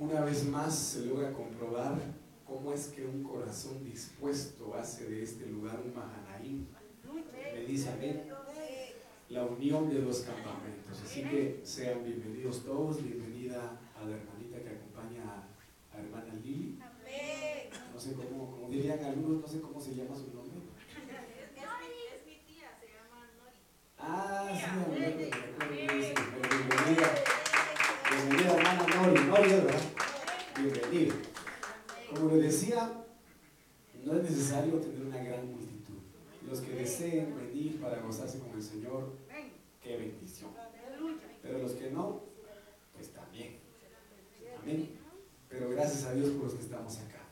una vez más se logra comprobar cómo es que un corazón dispuesto hace de este lugar un Mahanaim. Me dice amén. La unión de dos campamentos. Así que sean bienvenidos todos, bienvenida a la hermanita que acompaña a, a hermana Lili. No sé cómo, como dirían algunos, no sé cómo se llama su nombre. Es mi tía, se llama Nori. Ah, sí, bienvenida, bienvenida hermana Nori, Nori, ¿verdad? Bienvenida. Como le decía, no es necesario tener una gran multitud. Los que deseen venir para gozarse con el Señor, qué bendición. Pero los que no, pues también. Amén. Pero gracias a Dios por los que estamos acá.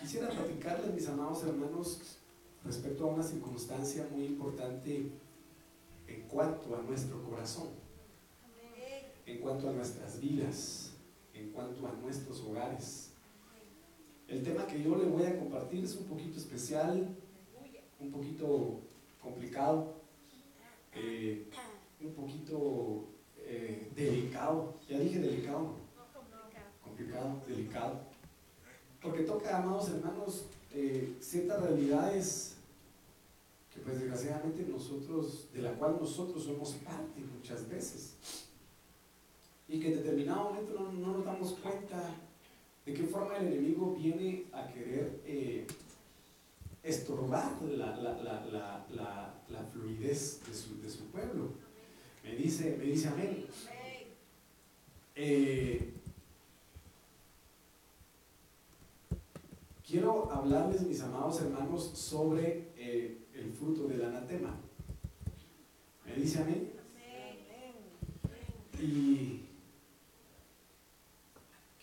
Quisiera platicarles, mis amados hermanos, respecto a una circunstancia muy importante en cuanto a nuestro corazón, en cuanto a nuestras vidas, en cuanto a nuestros hogares. El tema que yo le voy a compartir es un poquito especial, un poquito complicado, eh, un poquito eh, delicado. Ya dije delicado, ¿no? complicado, delicado. Porque toca, amados hermanos, eh, ciertas realidades que pues desgraciadamente nosotros, de la cual nosotros somos parte muchas veces. Y que en determinado momento no, no nos damos cuenta de qué forma el enemigo viene a querer eh, estorbar la, la, la, la, fluidez de su, de su pueblo. Me dice, me dice amén. Eh, quiero hablarles, mis amados hermanos, sobre eh, el fruto del anatema. ¿Me dice amén? Y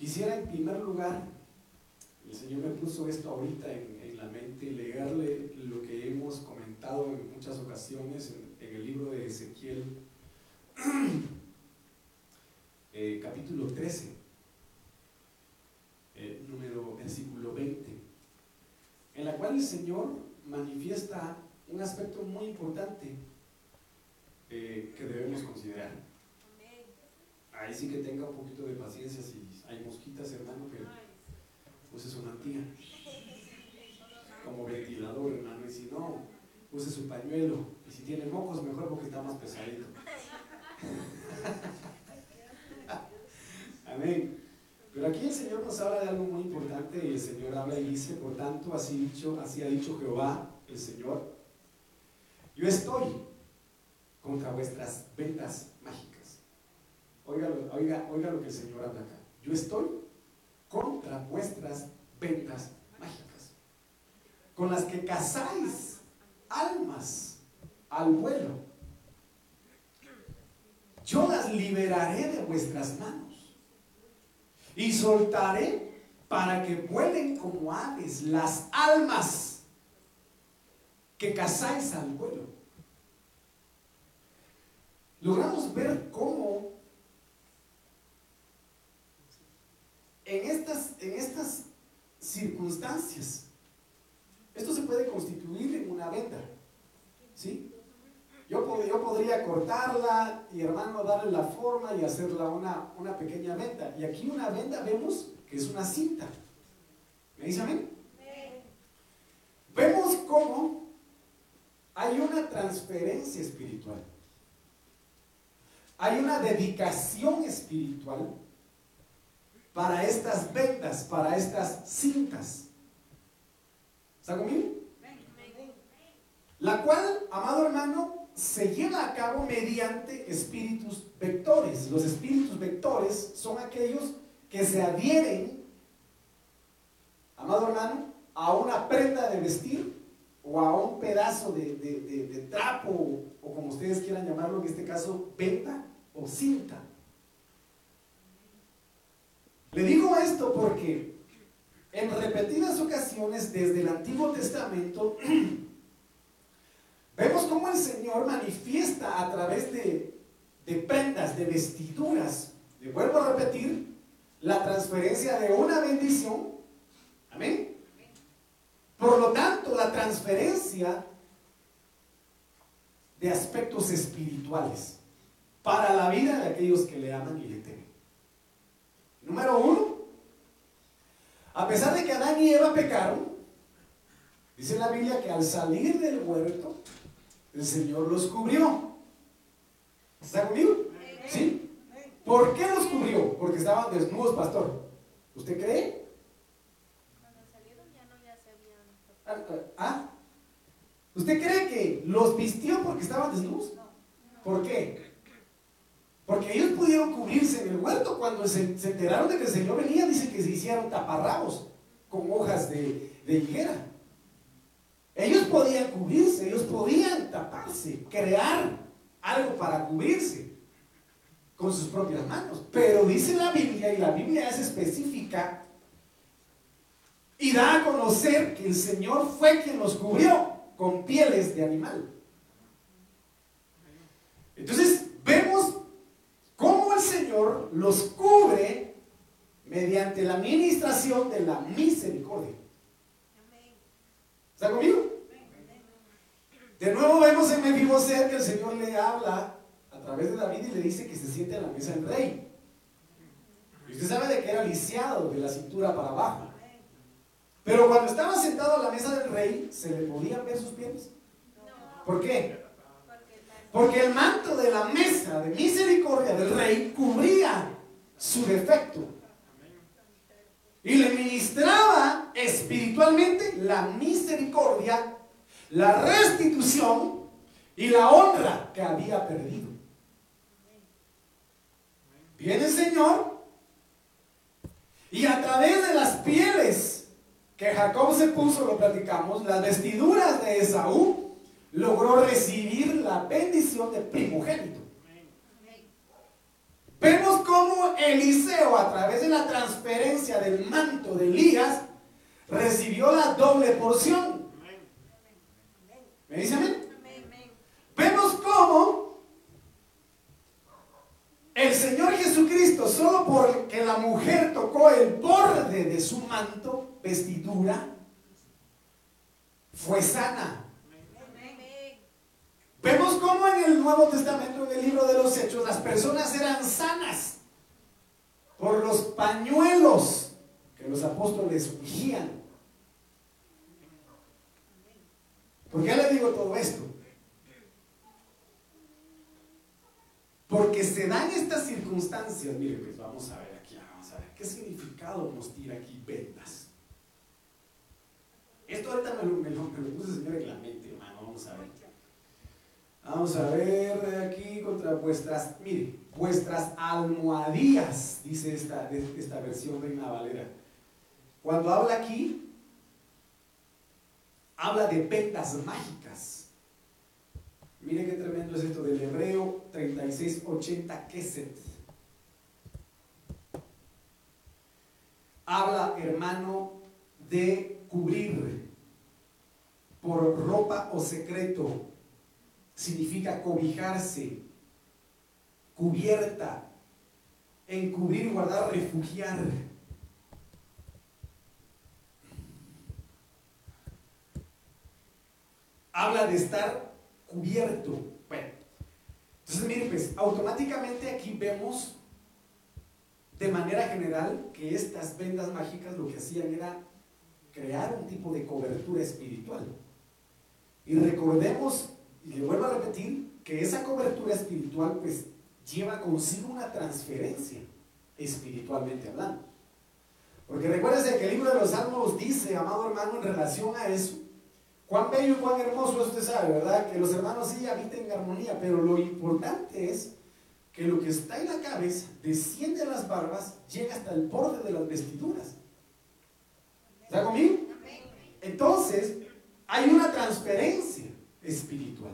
quisiera en primer lugar, el Señor me puso esto ahorita en, en la mente, leerle lo que hemos comentado en muchas ocasiones en, en el libro de Ezequiel, eh, capítulo 13, eh, número versículo 20, en la cual el Señor manifiesta un aspecto muy importante eh, que debemos considerar. Ahí sí que tenga un poquito de paciencia si hay mosquitas, hermano, que use su mantilla como ventilador, hermano, y si no, use su pañuelo, y si tiene mocos, mejor porque está más pesadito. Amén. Pero aquí el Señor nos habla de algo muy importante y el Señor habla y dice, por tanto, así, dicho, así ha dicho Jehová, el Señor, yo estoy contra vuestras ventas mágicas. Oiga, oiga, oiga lo que el Señor habla acá. Yo estoy contra vuestras ventas mágicas, con las que cazáis almas al vuelo. Yo las liberaré de vuestras manos y soltaré para que vuelen como aves las almas que cazáis al vuelo. Logramos ver cómo en estas, en estas circunstancias, esto se puede constituir en una venta. ¿Sí? Yo, yo podría cortarla y hermano darle la forma y hacerla una, una pequeña venda. Y aquí una venda vemos que es una cinta. ¿Me dice amén? Vemos cómo hay una transferencia espiritual. Hay una dedicación espiritual para estas vendas, para estas cintas. ¿Está conmigo? La cual, amado hermano, se lleva a cabo mediante espíritus vectores. Los espíritus vectores son aquellos que se adhieren, amado hermano, a una prenda de vestir o a un pedazo de, de- trapo o, o como ustedes quieran llamarlo, en este caso, venda o cinta. Le digo esto porque en repetidas ocasiones desde el Antiguo Testamento vemos cómo el Señor manifiesta a través de, de prendas, de vestiduras, le vuelvo a repetir, la transferencia de una bendición, amén. Por lo tanto, la transferencia de aspectos espirituales para la vida de aquellos que le aman y le temen. Número uno, a pesar de que Adán y Eva pecaron, dice la Biblia que al salir del huerto, el Señor los cubrió. ¿Está conmigo? ¿Sí? ¿Por qué los cubrió? Porque estaban desnudos, pastor. ¿Usted cree? Cuando salieron ya no ya se habían Ah, ¿Ah? ¿Usted cree que los vistió porque estaban desnudos? ¿Por qué? Porque ellos pudieron cubrirse en el huerto cuando se, enteraron de que el Señor venía, dice que se hicieron taparrabos con hojas de, de higuera. Ellos podían cubrirse, ellos podían taparse, crear algo para cubrirse con sus propias manos. Pero dice la Biblia, y la Biblia es específica, y da a conocer que el Señor fue quien los cubrió con pieles de animal. Entonces Señor los cubre mediante la administración de la misericordia. ¿Está conmigo? De nuevo vemos en Mefiboset que el Señor le habla a través de David y le dice que se siente a la mesa del rey. Usted sabe de que era lisiado de la cintura para abajo. Pero cuando estaba sentado a la mesa del rey, ¿se le podían ver sus pies? ¿Por qué? Porque el manto de la mesa de misericordia del rey cubría su defecto. Y le ministraba espiritualmente la misericordia, la restitución y la honra que había perdido. Viene el Señor y a través de las pieles que Jacob se puso, lo platicamos, las vestiduras de Esaú, logró recibir la bendición de primogénito. Vemos cómo Eliseo, a través de la transferencia del manto de Elías, recibió la doble porción. ¿Me dice amén? Vemos cómo el Señor Jesucristo, solo porque la mujer tocó el borde de su manto, vestidura, fue sana. Vemos cómo en el Nuevo Testamento, en el libro de los Hechos, las personas eran sanas por los pañuelos que los apóstoles ungían. ¿Por qué le digo todo esto? Porque se dan estas circunstancias. Mire, pues vamos a ver aquí, vamos a ver. ¿Qué significado nos tira aquí ventas? Esto ahorita me lo, me lo, me lo puso el Señor en la mente, hermano. Vamos a ver. Vamos a ver aquí contra vuestras, mire, vuestras almohadillas, dice esta, esta versión Reina Valera. Cuando habla aquí, habla de ventas mágicas. Mire qué tremendo es esto del hebreo 3680 Keset. Habla, hermano, de cubrir por ropa o secreto. Significa cobijarse, cubierta, encubrir, guardar, refugiar. Habla de estar cubierto. Bueno, entonces miren, pues automáticamente aquí vemos de manera general que estas vendas mágicas lo que hacían era crear un tipo de cobertura espiritual. Y recordemos, y le vuelvo a repetir, que esa cobertura espiritual pues lleva consigo una transferencia espiritualmente hablando. Porque recuérdense que el libro de los Salmos dice, amado hermano, en relación a eso, cuán bello y cuán hermoso usted sabe, ¿verdad? Que los hermanos sí habiten en armonía, pero lo importante es que lo que está en la cabeza desciende a las barbas, llega hasta el borde de las vestiduras. ¿Está conmigo? Entonces, hay una transferencia espiritual.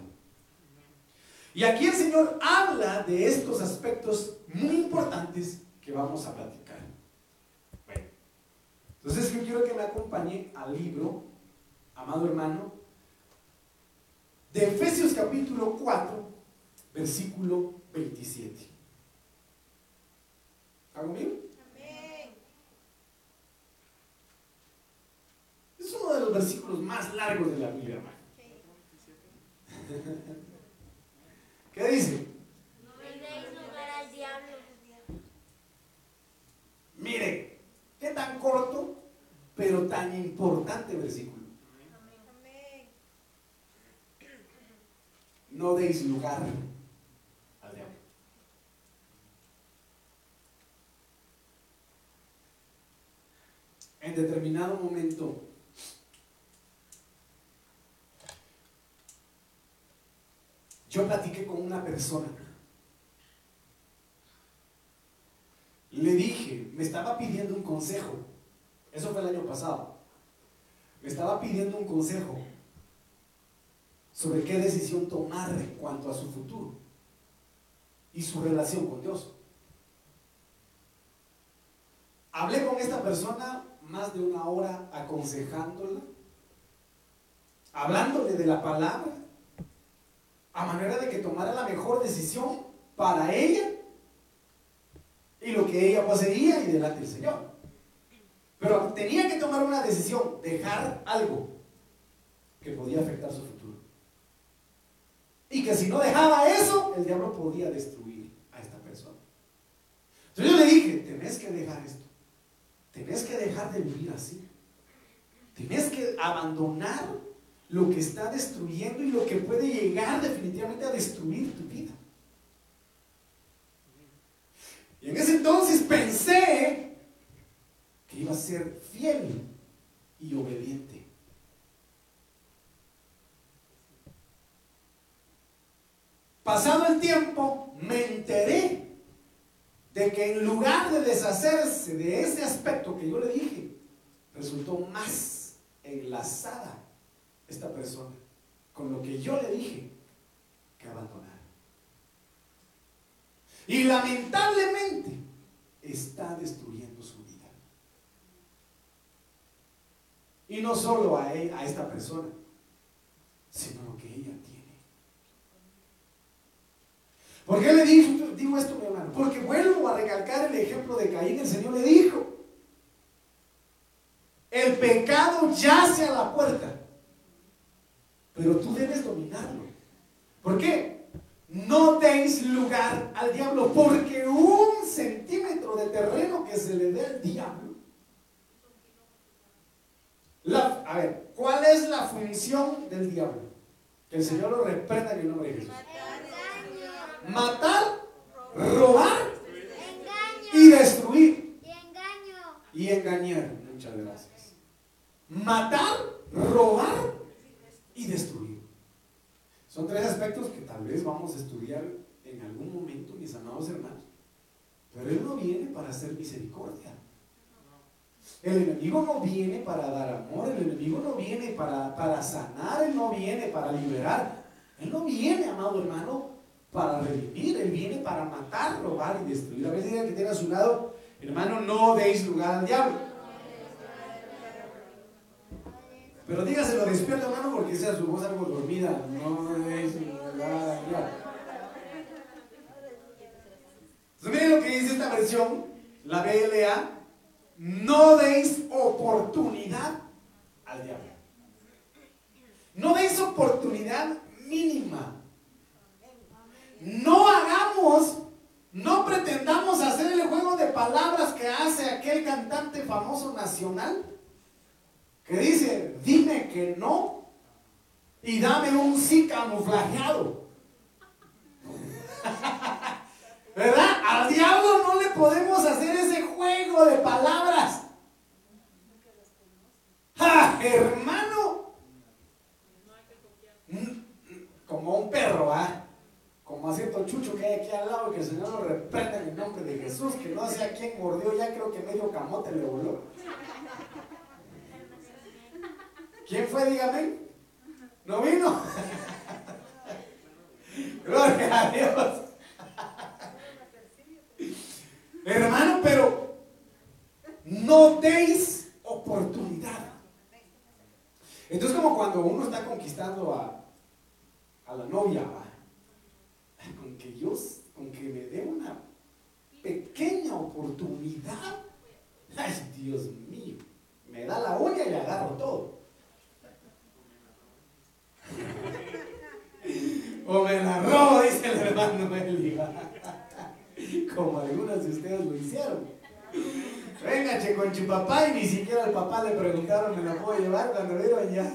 Y aquí el Señor habla de estos aspectos muy importantes que vamos a platicar. Bueno, entonces yo quiero que me acompañe al libro, amado hermano, de Efesios capítulo 4, versículo 27. ¿Está conmigo? Es uno de los versículos más largos de la Biblia, hermano. ¿Qué dice? No le deis lugar al diablo. tan corto, pero tan importante versículo. No deis lugar al diablo. En determinado momento, yo platiqué con una persona. Le dije, me estaba pidiendo un consejo. Eso fue el año pasado. Me estaba pidiendo un consejo sobre qué decisión tomar en cuanto a su futuro y su relación con Dios. Hablé con esta persona más de una hora aconsejándola, hablándole de la palabra, a manera de que tomara la mejor decisión para ella y lo que ella poseía y delante del Señor. Pero tenía que tomar una decisión, dejar algo que podía afectar su futuro. Y que si no dejaba eso, el diablo podía destruir a esta persona. Entonces yo le dije, tenés que dejar esto. Tenés que dejar de vivir así. Tenés que abandonar lo que está destruyendo y lo que puede llegar definitivamente a destruir tu vida. Y en ese entonces pensé que iba a ser fiel y obediente. Pasado el tiempo, me enteré de que en lugar de deshacerse de ese aspecto que yo le dije, resultó más enlazada esta persona con lo que yo le dije que abandonar. Y lamentablemente está destruyendo su vida. Y no solo a, él, a esta persona, sino lo que ella tiene. ¿Por qué le digo, digo esto, mi hermano? Porque vuelvo a recalcar el ejemplo de Caín. El Señor le dijo, el pecado yace a la puerta pero tú debes dominarlo. ¿Por qué? No deis lugar al diablo, porque un centímetro de terreno que se le dé al diablo. a ver, ¿cuál es la función del diablo? Que el Señor lo reprenda en el nombre de Jesús. Matar, robar y destruir. Y engañar. Muchas gracias. Matar, robar y destruir. Son tres aspectos que tal vez vamos a estudiar en algún momento, mis amados hermanos. Pero Él no viene para hacer misericordia. El enemigo no viene para dar amor, el enemigo no viene para, para sanar, Él no viene para liberar. Él no viene, amado hermano, para revivir, Él viene para matar, robar y destruir. A veces que tiene a su lado, hermano, no deis lugar al diablo. Pero dígaselo despierto, hermano, porque sea su voz algo dormida. No es ya. Entonces, miren lo que dice esta versión, la BLA. No deis oportunidad al diablo. No deis oportunidad mínima. No hagamos, no pretendamos hacer el juego de palabras que hace aquel cantante famoso nacional que dice, dime que no y dame un sí camuflajeado. ¿Verdad? Al diablo no le podemos hacer ese juego de palabras. ¡Ja, hermano! Como un perro, ¿ah? Como a cierto chucho que hay aquí al lado, que el Señor lo reprenda en el nombre de Jesús, que no sé a quién mordió, ya creo que medio camote le voló. ¿Quién fue? Dígame. ¿No vino? Gloria a Dios. Hermano, pero no deis oportunidad. Entonces, como cuando uno está conquistando a, a la novia, con que Dios, con que me dé una pequeña oportunidad, ay Dios mío, me da la uña y agarro todo. O me la robo, dice el hermano Eli. Como algunos de ustedes lo hicieron. Venga, che, con su papá y ni siquiera al papá le preguntaron, ¿me la puedo llevar cuando vieron ya?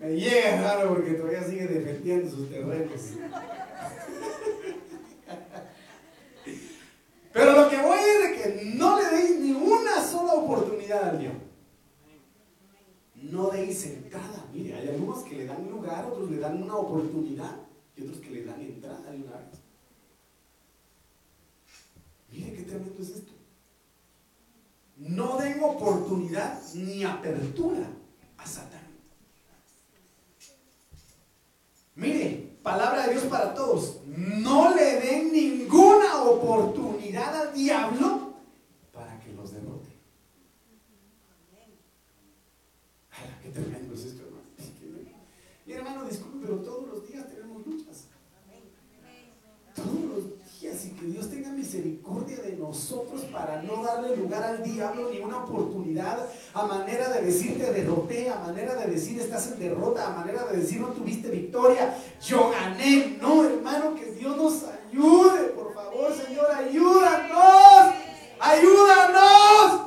Me llega, hermano, porque todavía sigue defendiendo sus terrenos. Pero lo que voy es de que no le deis ni una sola oportunidad al Dios. No deis entrada. Mire, hay algunos que le dan lugar, otros le dan una oportunidad y otros que le dan entrada al lugar. Mire qué tremendo es esto. No den oportunidad ni apertura a Satán. Mire, palabra de Dios para todos. No le den oportunidad al diablo para que los derrote. Ay, qué tremendo es esto, hermano. Mi hermano, disculpe, pero todos los días tenemos luchas. Todos los días y que Dios tenga misericordia de nosotros para no darle lugar al diablo ni una oportunidad a manera de decir te derroté, a manera de decir estás en derrota, a manera de decir no tuviste victoria, yo gané. No, hermano, que Dios nos ayude, Ayúdanos, ayúdanos.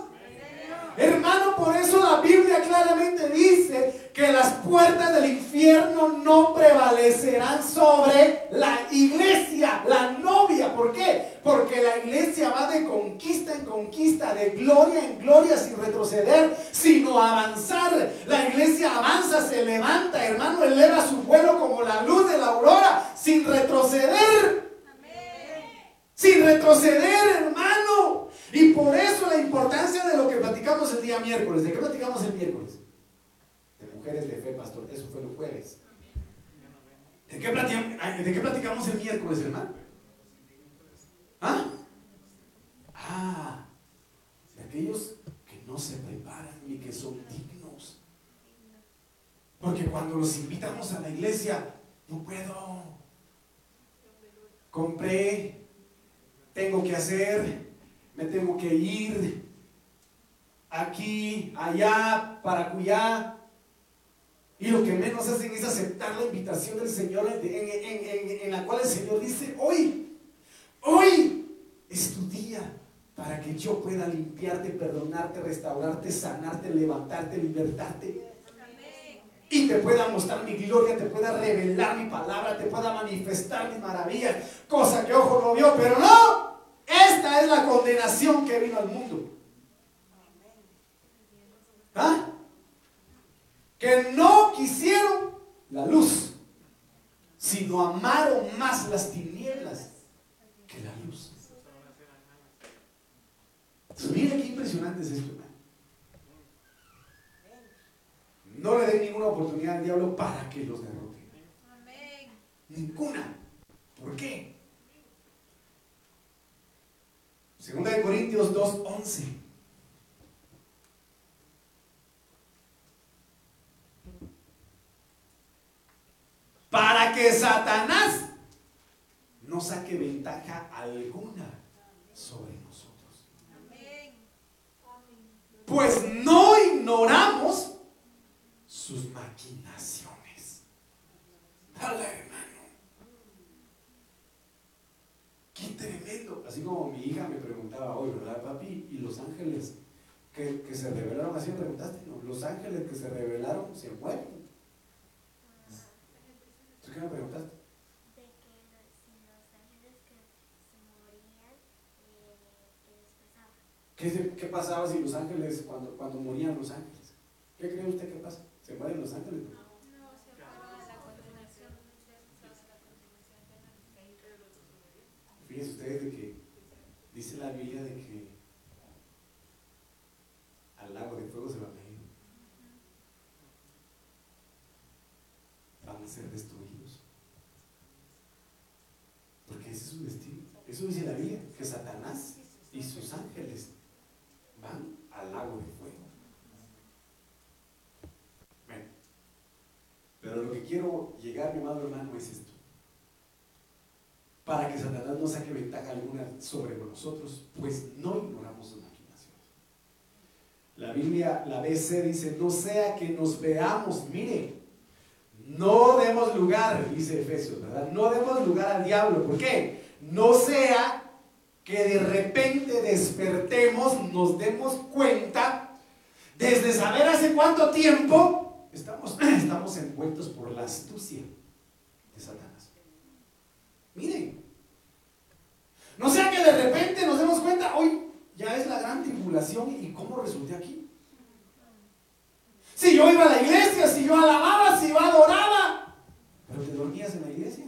Hermano, por eso la Biblia claramente dice que las puertas del infierno no prevalecerán sobre la iglesia, la novia. ¿Por qué? Porque la iglesia va de conquista en conquista, de gloria en gloria, sin retroceder, sino avanzar. La iglesia avanza, se levanta, hermano, eleva su vuelo como la luz de la aurora, sin retroceder. Sin retroceder, hermano. Y por eso la importancia de lo que platicamos el día miércoles. ¿De qué platicamos el miércoles? De mujeres de fe, pastor. Eso fue el jueves. ¿De qué, platicamos, ¿De qué platicamos el miércoles, hermano? ¿Ah? Ah, de aquellos que no se preparan ni que son dignos. Porque cuando los invitamos a la iglesia, no puedo. Compré, tengo que hacer, me tengo que ir aquí, allá, para cuya. Y lo que menos hacen es aceptar la invitación del Señor en, la cual el Señor dice, hoy, hoy es tu día para que yo pueda limpiarte, perdonarte, restaurarte, sanarte, levantarte, libertarte. Y te pueda mostrar mi gloria, te pueda revelar mi palabra, te pueda manifestar mis maravillas, cosa que ojo no vio, pero no. Esta es la condenación que vino al mundo. ¿Ah? Que no quisieron la luz, sino amaron más las tinieblas que la luz. Mira qué impresionante es esto, No le den ninguna oportunidad al diablo para que los derrote. Ninguna. ¿Por qué? Segunda de Corintios 2.11. Para que Satanás no saque ventaja alguna sobre nosotros. Pues no ignoramos sus maquinaciones. Qué tremendo. Así como mi hija me preguntaba hoy, ¿verdad, papi? ¿Y los ángeles que, se revelaron? Así me preguntaste, ¿no? Los ángeles que se revelaron se mueren. ¿Tú qué me preguntaste? De que los ángeles que se morían, ¿qué les pasaba? ¿Qué, ¿Qué, pasaba si los ángeles, cuando, cuando morían los ángeles? ¿Qué cree usted que pasa? ¿Se mueren los ángeles? Fíjense ustedes de que dice la Biblia de que al lago de fuego se van a ir. Van a ser destruidos. Porque ese es su destino. Eso dice la Biblia, que Satanás y sus ángeles van al lago de fuego. Bueno, pero lo que quiero llegar, mi amado hermano, es esto para que Satanás no saque ventaja alguna sobre nosotros, pues no ignoramos sus maquinaciones. La Biblia, la BC dice, no sea que nos veamos, mire, No demos lugar, dice Efesios, ¿verdad? No demos lugar al diablo. ¿Por qué? No sea que de repente despertemos, nos demos cuenta, desde saber hace cuánto tiempo estamos, estamos envueltos por la astucia de Satanás. Miren, no sea que de repente nos demos cuenta, hoy ya es la gran tribulación y cómo resulté aquí. Si yo iba a la iglesia, si yo alababa, si yo adoraba, pero te dormías en la iglesia.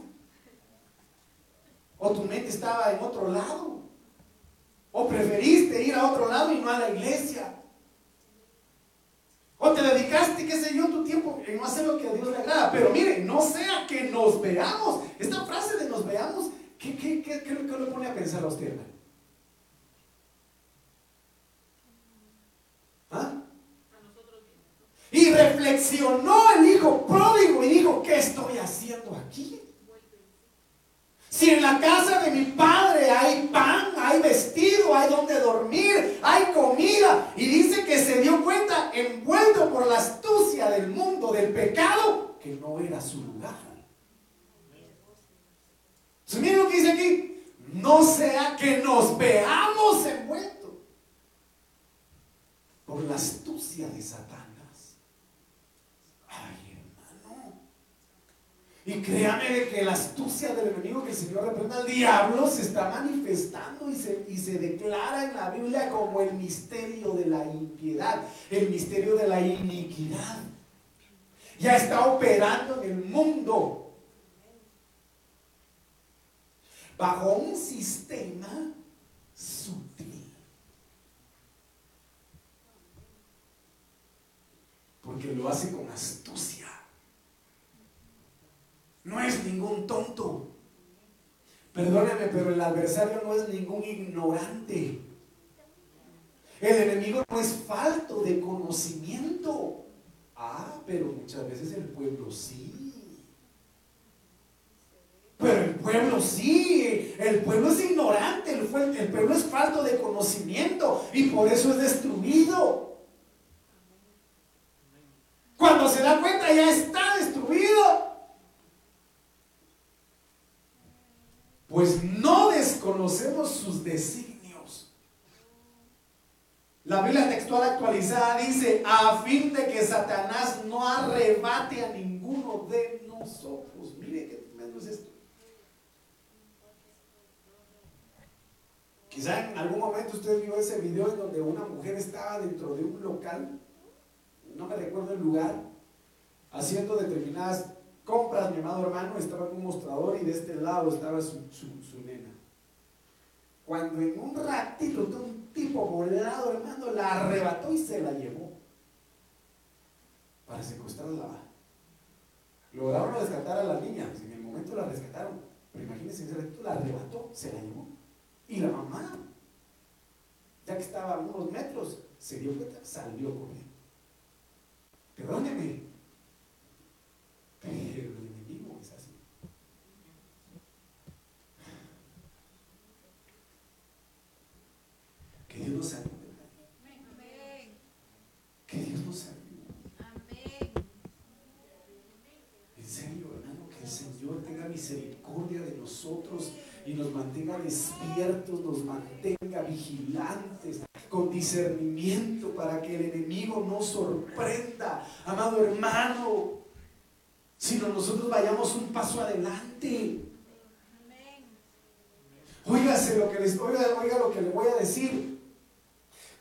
O tu mente estaba en otro lado. O preferiste ir a otro lado y no a la iglesia. O te dedicaste, qué sé yo, tu tiempo en no hacer lo que a Dios le agrada. Pero miren, no sea que nos veamos. Esta frase de nos veamos, ¿qué, qué, qué, qué, le pone a pensar a usted, ¿Ah? Y reflexionó el hijo pródigo y dijo, ¿qué estoy haciendo aquí? Si en la casa de mi padre hay pan, hay vestido, hay donde dormir, hay comida. Y dice que se dio cuenta, envuelto por la astucia del mundo, del pecado, que no era su lugar. Entonces, miren lo que dice aquí. No sea que nos veamos envueltos por la astucia de Satanás. Y créame que la astucia del enemigo que el Señor reprenda al diablo se está manifestando y se, y se declara en la Biblia como el misterio de la impiedad, el misterio de la iniquidad. Ya está operando en el mundo bajo un sistema sutil. Porque lo hace con astucia no es ningún tonto. Perdóneme, pero el adversario no es ningún ignorante. El enemigo no es falto de conocimiento. Ah, pero muchas veces el pueblo sí. Pero el pueblo sí, el pueblo es ignorante, el, pueblo es falto de conocimiento y por eso es destruido. Cuando se da cuenta ya está destruido. Pues no desconocemos sus designios. La Biblia textual actualizada dice, a fin de que Satanás no arrebate a ninguno de nosotros. Mire qué tremendo es esto. Quizá en algún momento usted vio ese video en donde una mujer estaba dentro de un local, no me recuerdo el lugar, haciendo determinadas compras, mi amado hermano, estaba en un mostrador y de este lado estaba su, nena. Cuando en un ratito un tipo volado, hermano, la arrebató y se la llevó para secuestrarla. Lograron rescatar a la niña, en el momento la rescataron, pero imagínense, ese ratito la arrebató, se la llevó. Y la mamá, ya que estaba a unos metros, se dio cuenta, salió corriendo. Perdóneme, pero el enemigo es así. Que Dios nos ayude. Que Dios nos ayude. En serio, hermano, que el Señor tenga misericordia de nosotros y nos mantenga despiertos, nos mantenga vigilantes, con discernimiento para que el enemigo no sorprenda. Amado hermano, sino nosotros vayamos un paso adelante. Óigase lo que les, oiga, oiga lo que le voy a decir.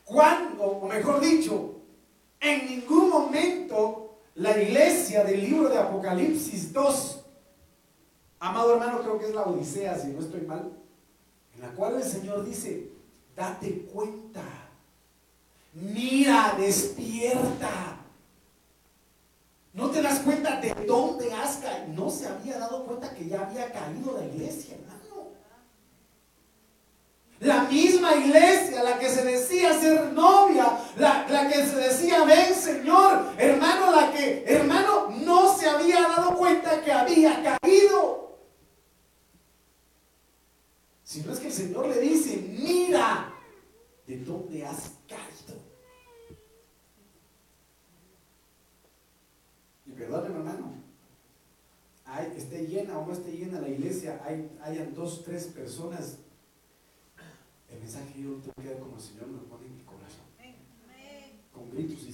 Cuando, o mejor dicho, en ningún momento la iglesia del libro de Apocalipsis 2, amado hermano, creo que es la Odisea, si no estoy mal, en la cual el Señor dice, date cuenta, mira, despierta. No te das cuenta de dónde has caído. No se había dado cuenta que ya había caído la iglesia, hermano. La misma iglesia, la que se decía ser novia, la, la, que se decía, ven Señor, hermano, la que, hermano, no se había dado cuenta que había caído. Si no es que el Señor le dice, mira de dónde has caído. perdóneme hermano, hay, esté llena o no esté llena la iglesia, hay, hayan dos, tres personas, el mensaje yo lo tengo que dar como el Señor me pone en mi corazón. Con gritos y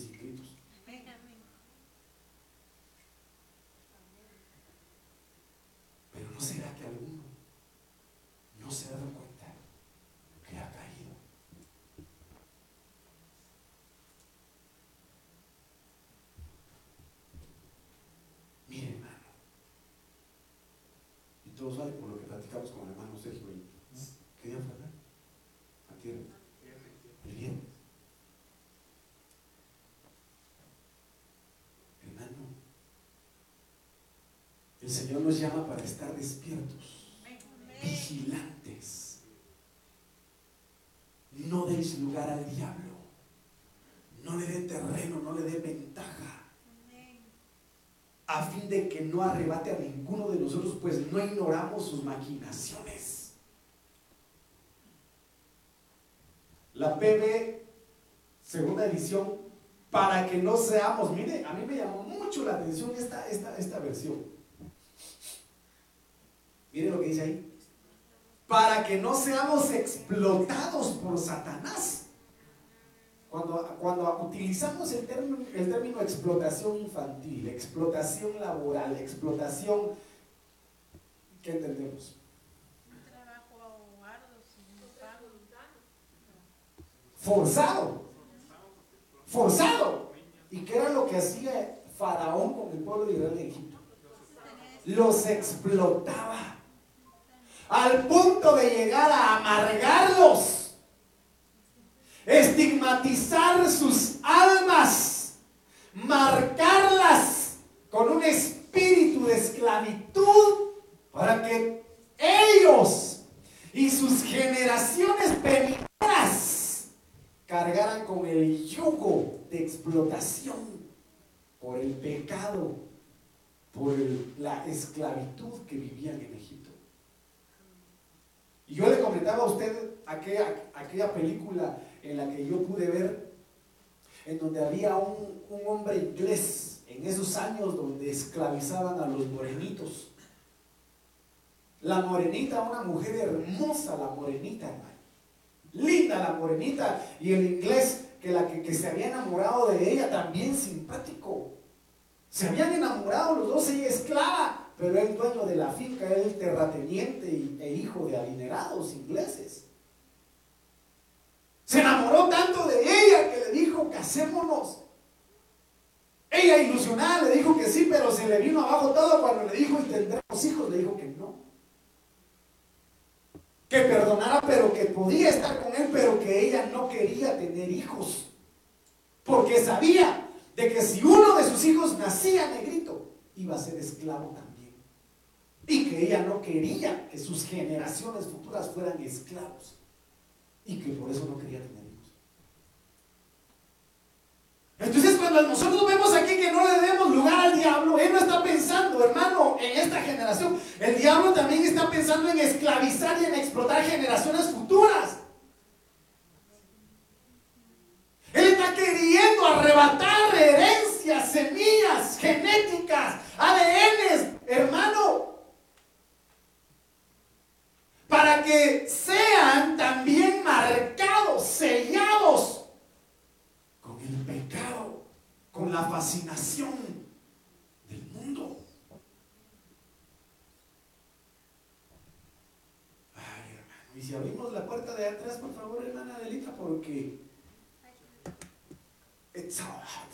Señor nos llama para estar despiertos, vigilantes. No deis lugar al diablo. No le dé terreno, no le dé ventaja. A fin de que no arrebate a ninguno de nosotros, pues no ignoramos sus maquinaciones. La PB, segunda edición, para que no seamos, mire, a mí me llamó mucho la atención esta, esta, esta versión. Mire lo que dice ahí. Para que no seamos explotados por Satanás. Cuando, cuando utilizamos el término, el término explotación infantil, explotación laboral, explotación, ¿qué entendemos? Forzado. Forzado. ¿Y qué era lo que hacía Faraón con el pueblo de Israel en Egipto? Los explotaba. Al punto de llegar a amargarlos. Estigmatizar sus almas. Marcarlas con un espíritu de esclavitud para que ellos y sus generaciones venideras cargaran con el yugo de explotación por el pecado, por la esclavitud que vivían en Egipto. Y yo le comentaba a usted aquella, película en la que yo pude ver, en donde había un, hombre inglés en esos años donde esclavizaban a los morenitos. La morenita, una mujer hermosa, la morenita, hermano. Linda la morenita. Y el inglés que, la que, se había enamorado de ella también simpático. Se habían enamorado los dos, ella esclava, pero él dueño de la finca, él terrateniente e hijo de adinerados ingleses. Se enamoró tanto de ella que le dijo, casémonos. Ella ilusionada le dijo que sí, pero se le vino abajo todo cuando le dijo, y tendremos hijos, le dijo que no. Que perdonara, pero que podía estar con él, pero que ella no quería tener hijos. Porque sabía de que si uno de sus hijos nacía negrito, iba a ser esclavo también. Y que ella no quería que sus generaciones futuras fueran esclavos. Y que por eso no quería tener hijos. Entonces cuando nosotros vemos aquí que no le demos lugar al diablo, él no está pensando, hermano, en esta generación. El diablo también está pensando en esclavizar y en explotar generaciones futuras. Él está queriendo arrebatar herencias, semillas, genéticas, ADNs, hermano, para que sean también marcados, sellados con el pecado, con la fascinación del mundo. Ay, hermano, y si abrimos la puerta de atrás, por favor, hermana Adelita, porque it's hot.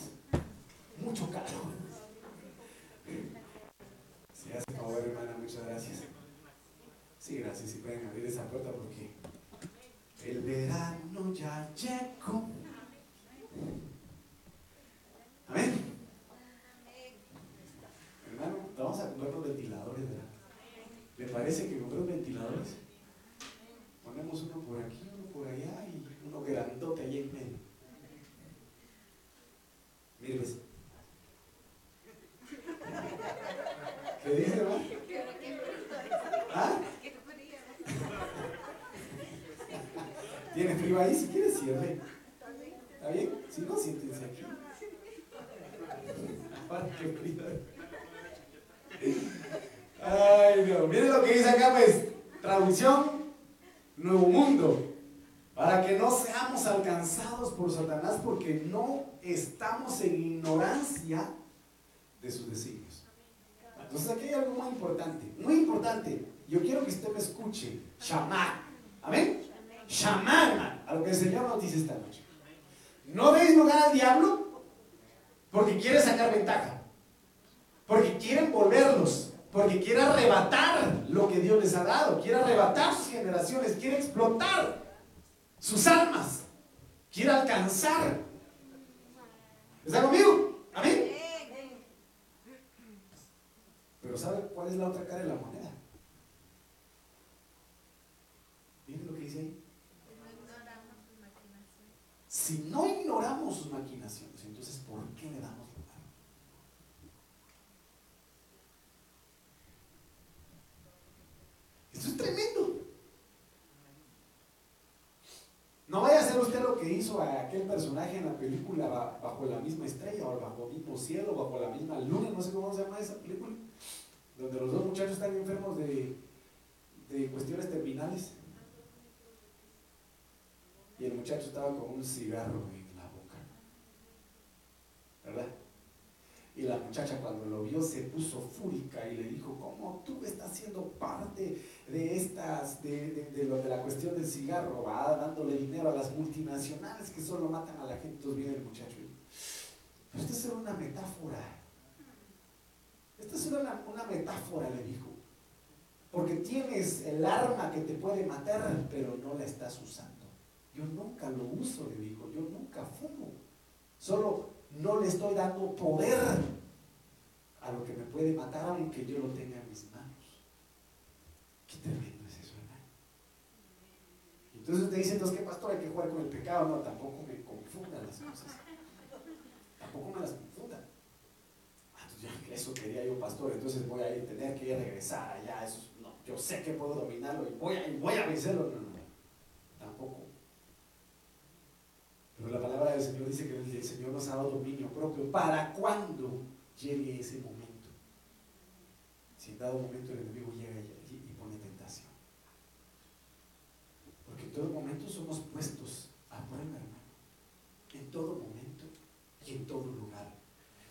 Mucho calor. Si hace favor, hermana, muchas gracias. Sí, gracias, si pueden abrir esa puerta porque el verano ya llegó. Amén. Hermano, vamos a comprar los ventiladores, ¿verdad? ¿Le parece que compremos ventiladores? Ponemos uno por aquí, uno por allá y uno grandote ahí en medio. Mire, pues. ¿Qué dice, hermano? ¿Ah? ¿Tiene frío ahí? Si quiere, cierre. ¿Está bien? Si no, siéntense aquí. Ay, no. Miren lo que dice acá, pues. Traducción, Nuevo Mundo. Para que no seamos alcanzados por Satanás porque no estamos en ignorancia de sus designios. Entonces aquí hay algo muy importante, muy importante. Yo quiero que usted me escuche. Llamar. Amén. Llamar, a lo que el Señor nos dice esta noche. No deis lugar al diablo porque quiere sacar ventaja. Porque quiere envolverlos. Porque quiere arrebatar lo que Dios les ha dado. Quiere arrebatar sus generaciones. Quiere explotar sus almas. Quiere alcanzar. ¿Está conmigo? Amén. Pero ¿sabe cuál es la otra cara de la moneda? Miren lo que dice ahí. Si no ignoramos sus maquinaciones, entonces ¿por qué le damos lugar? Esto es tremendo. No vaya a hacer usted lo que hizo a aquel personaje en la película Bajo la misma estrella o Bajo el mismo cielo, Bajo la misma luna, no sé cómo se llama esa película, donde los dos muchachos están enfermos de cuestiones terminales. Muchacho estaba con un cigarro en la boca. ¿Verdad? Y la muchacha cuando lo vio se puso fúrica y le dijo, ¿cómo tú estás siendo parte de estas, de, de, lo, de la cuestión del cigarro, va dándole dinero a las multinacionales que solo matan a la gente? Entonces viene el muchacho pero esta es una metáfora. Esta es una, una metáfora, le dijo. Porque tienes el arma que te puede matar, pero no la estás usando. Yo nunca lo uso, le dijo. Yo nunca fumo. Solo no le estoy dando poder a lo que me puede matar aunque yo lo tenga en mis manos. Qué tremendo es eso, hermano. Entonces usted dice, entonces, ¿qué pastor? Hay que jugar con el pecado. No, tampoco me confundan las cosas. Tampoco me las confundan. Ah, entonces, eso quería yo, pastor. Entonces voy a ir, tener que regresar allá. Eso, no, yo sé que puedo dominarlo y voy a, y voy a vencerlo. No, no, no. Tampoco. Pero la palabra del Señor dice que el Señor nos ha dado dominio propio. ¿Para cuando llegue ese momento? Si en dado momento el enemigo llega y, pone tentación. Porque en todo momento somos puestos a prueba, hermano. En todo momento y en todo lugar.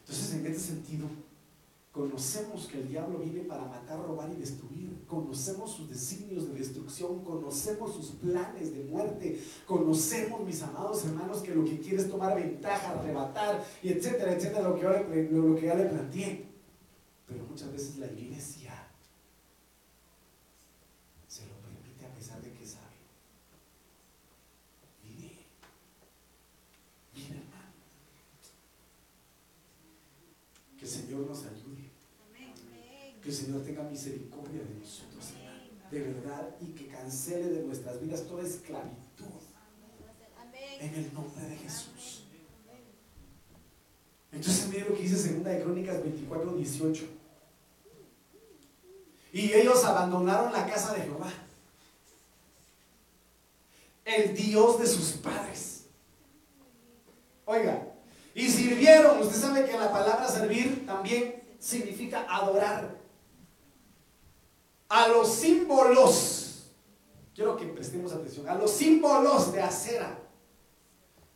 Entonces, en este sentido, Conocemos que el diablo viene para matar, robar y destruir. Conocemos sus designios de destrucción. Conocemos sus planes de muerte. Conocemos, mis amados hermanos, que lo que quiere es tomar ventaja, arrebatar, y etcétera, etcétera, lo que, lo que ya le planteé. Pero muchas veces la iglesia se lo permite a pesar de que sabe. Mire, mire hermano. Que el Señor nos ayude. Que el Señor tenga misericordia de nosotros, de verdad, y que cancele de nuestras vidas toda esclavitud. En el nombre de Jesús. Entonces mire lo que dice Segunda de Crónicas 24, 18. Y ellos abandonaron la casa de Jehová, el Dios de sus padres. Oiga, y sirvieron, usted sabe que la palabra servir también significa adorar a los símbolos, quiero que prestemos atención, a los símbolos de acera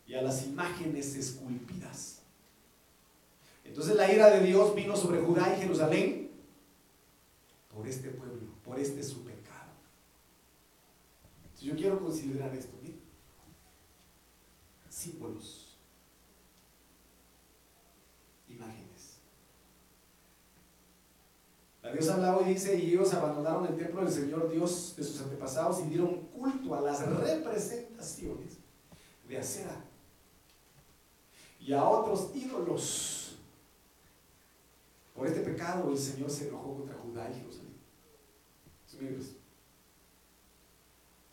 y a las imágenes esculpidas. Entonces la ira de Dios vino sobre Judá y Jerusalén por este pueblo, por este su pecado. yo quiero considerar esto, símbolos, imágenes. Dios habla hoy, dice, y ellos abandonaron el templo del Señor Dios de sus antepasados y dieron culto a las representaciones de acera y a otros ídolos. Por este pecado el Señor se enojó contra Judá y Jerusalén.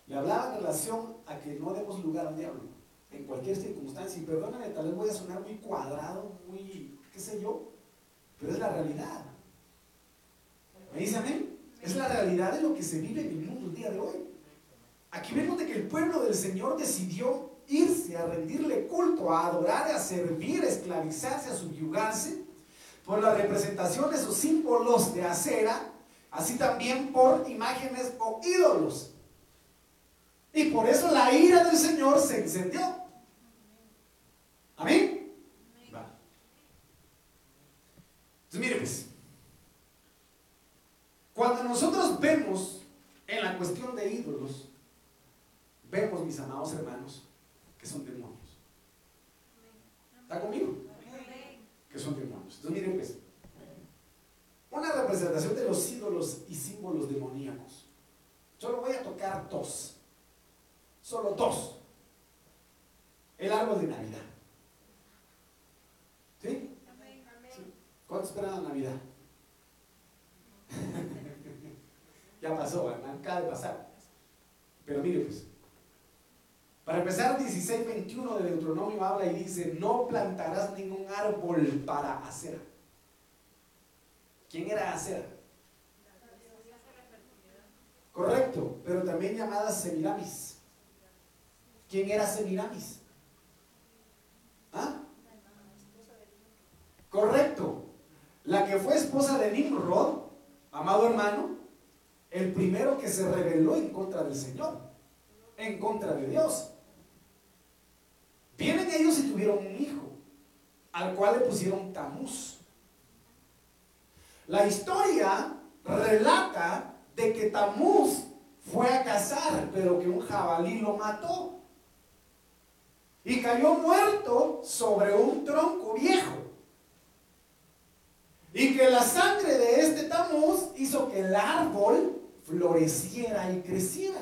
Le hablaba en relación a que no demos lugar al diablo en cualquier circunstancia. Y perdóname, tal vez voy a sonar muy cuadrado, muy, qué sé yo, pero es la realidad. ¿Me dice amén? Es la realidad de lo que se vive en el mundo el día de hoy. Aquí vemos de que el pueblo del Señor decidió irse a rendirle culto, a adorar, a servir, a esclavizarse, a subyugarse por la representación de sus símbolos de acera, así también por imágenes o ídolos. Y por eso la ira del Señor se encendió. Amén. Va. Entonces, mire pues, cuando nosotros vemos en la cuestión de ídolos, vemos, mis amados hermanos, que son demonios. ¿Está conmigo? Que son demonios. Entonces, miren pues, una representación de los ídolos y símbolos demoníacos. Solo voy a tocar dos. Solo dos. El árbol de Navidad. ¿Sí? ¿Sí? ¿Cuánto esperan la Navidad? ya pasó, acaba de pasar. Pero mire pues, para empezar, 16.21 de Deuteronomio habla y dice, no plantarás ningún árbol para hacer. ¿Quién era hacer? Correcto, pero también llamada Semiramis. ¿Quién era Semiramis? ¿Ah? Correcto. La que fue esposa de Nimrod, amado hermano, el primero que se rebeló en contra del Señor, en contra de Dios. Vienen ellos y tuvieron un hijo, al cual le pusieron Tamuz. La historia relata de que Tamuz fue a cazar, pero que un jabalí lo mató. Y cayó muerto sobre un tronco viejo. Y que la sangre de este Tamuz hizo que el árbol floreciera y creciera.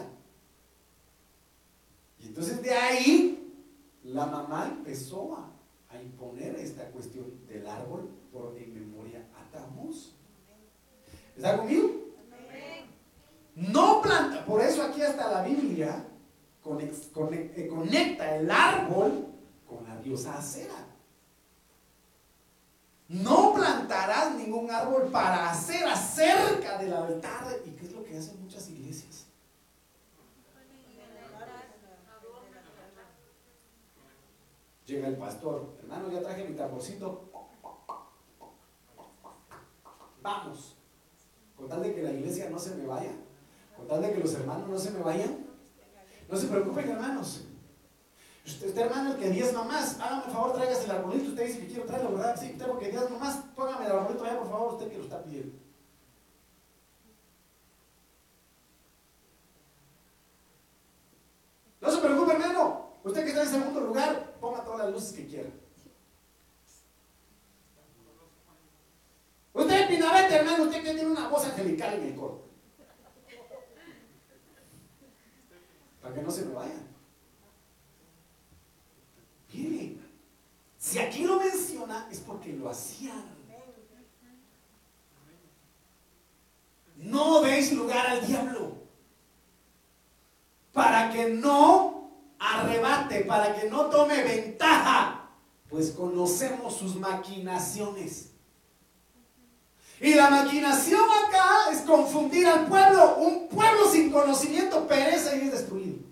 Y entonces de ahí la mamá empezó a, a imponer esta cuestión del árbol por en memoria a Tamuz. ¿Está conmigo? No planta, por eso aquí hasta la Biblia eh, conecta el árbol con la diosa acera. No plantarás ningún árbol para hacer cerca del altar. ¿Y hacen muchas iglesias? Llega el pastor, hermano, ya traje mi tamborcito. Vamos. Con tal de que la iglesia no se me vaya, con tal de que los hermanos no se me vayan, no se preocupen, hermanos. Usted, hermano, el que diezma más, hágame el favor, tráigase el arbolito. Usted dice que quiero traerlo, ¿verdad? Sí, tengo que diezma más, póngame el arbolito allá, por favor, usted que lo está pidiendo. No se preocupe, hermano. Usted que está en segundo lugar, ponga todas las luces que quiera. Usted, Pinabete, hermano, usted que tiene angelical en. Para que no se me vayan. Mire, si aquí lo menciona es porque lo hacían. No deis lugar al diablo. Para que no arrebate, para que no tome ventaja. Pues conocemos sus maquinaciones. Y la maquinación acá es confundir al pueblo. Un pueblo sin conocimiento perece y es destruido.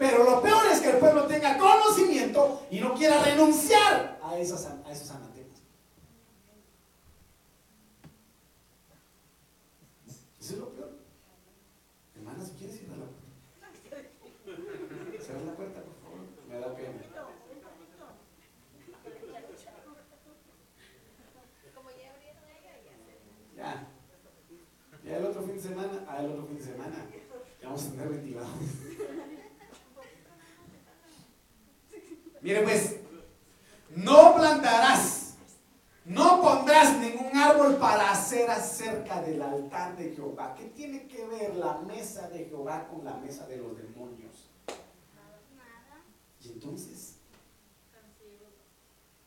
Pero lo peor es que el pueblo tenga conocimiento y no quiera renunciar a, esos, a esos anatemas. Eso es lo peor. Hermana, si quieres ir a la puerta. Cierra la puerta, por favor. Me da pena. Ya. Ya el otro fin de semana, ah, el otro fin de semana, ya vamos a tener ventiladores. Mire pues, no plantarás, no pondrás ningún árbol para hacer acerca del altar de Jehová. ¿Qué tiene que ver la mesa de Jehová con la mesa de los demonios? Y entonces,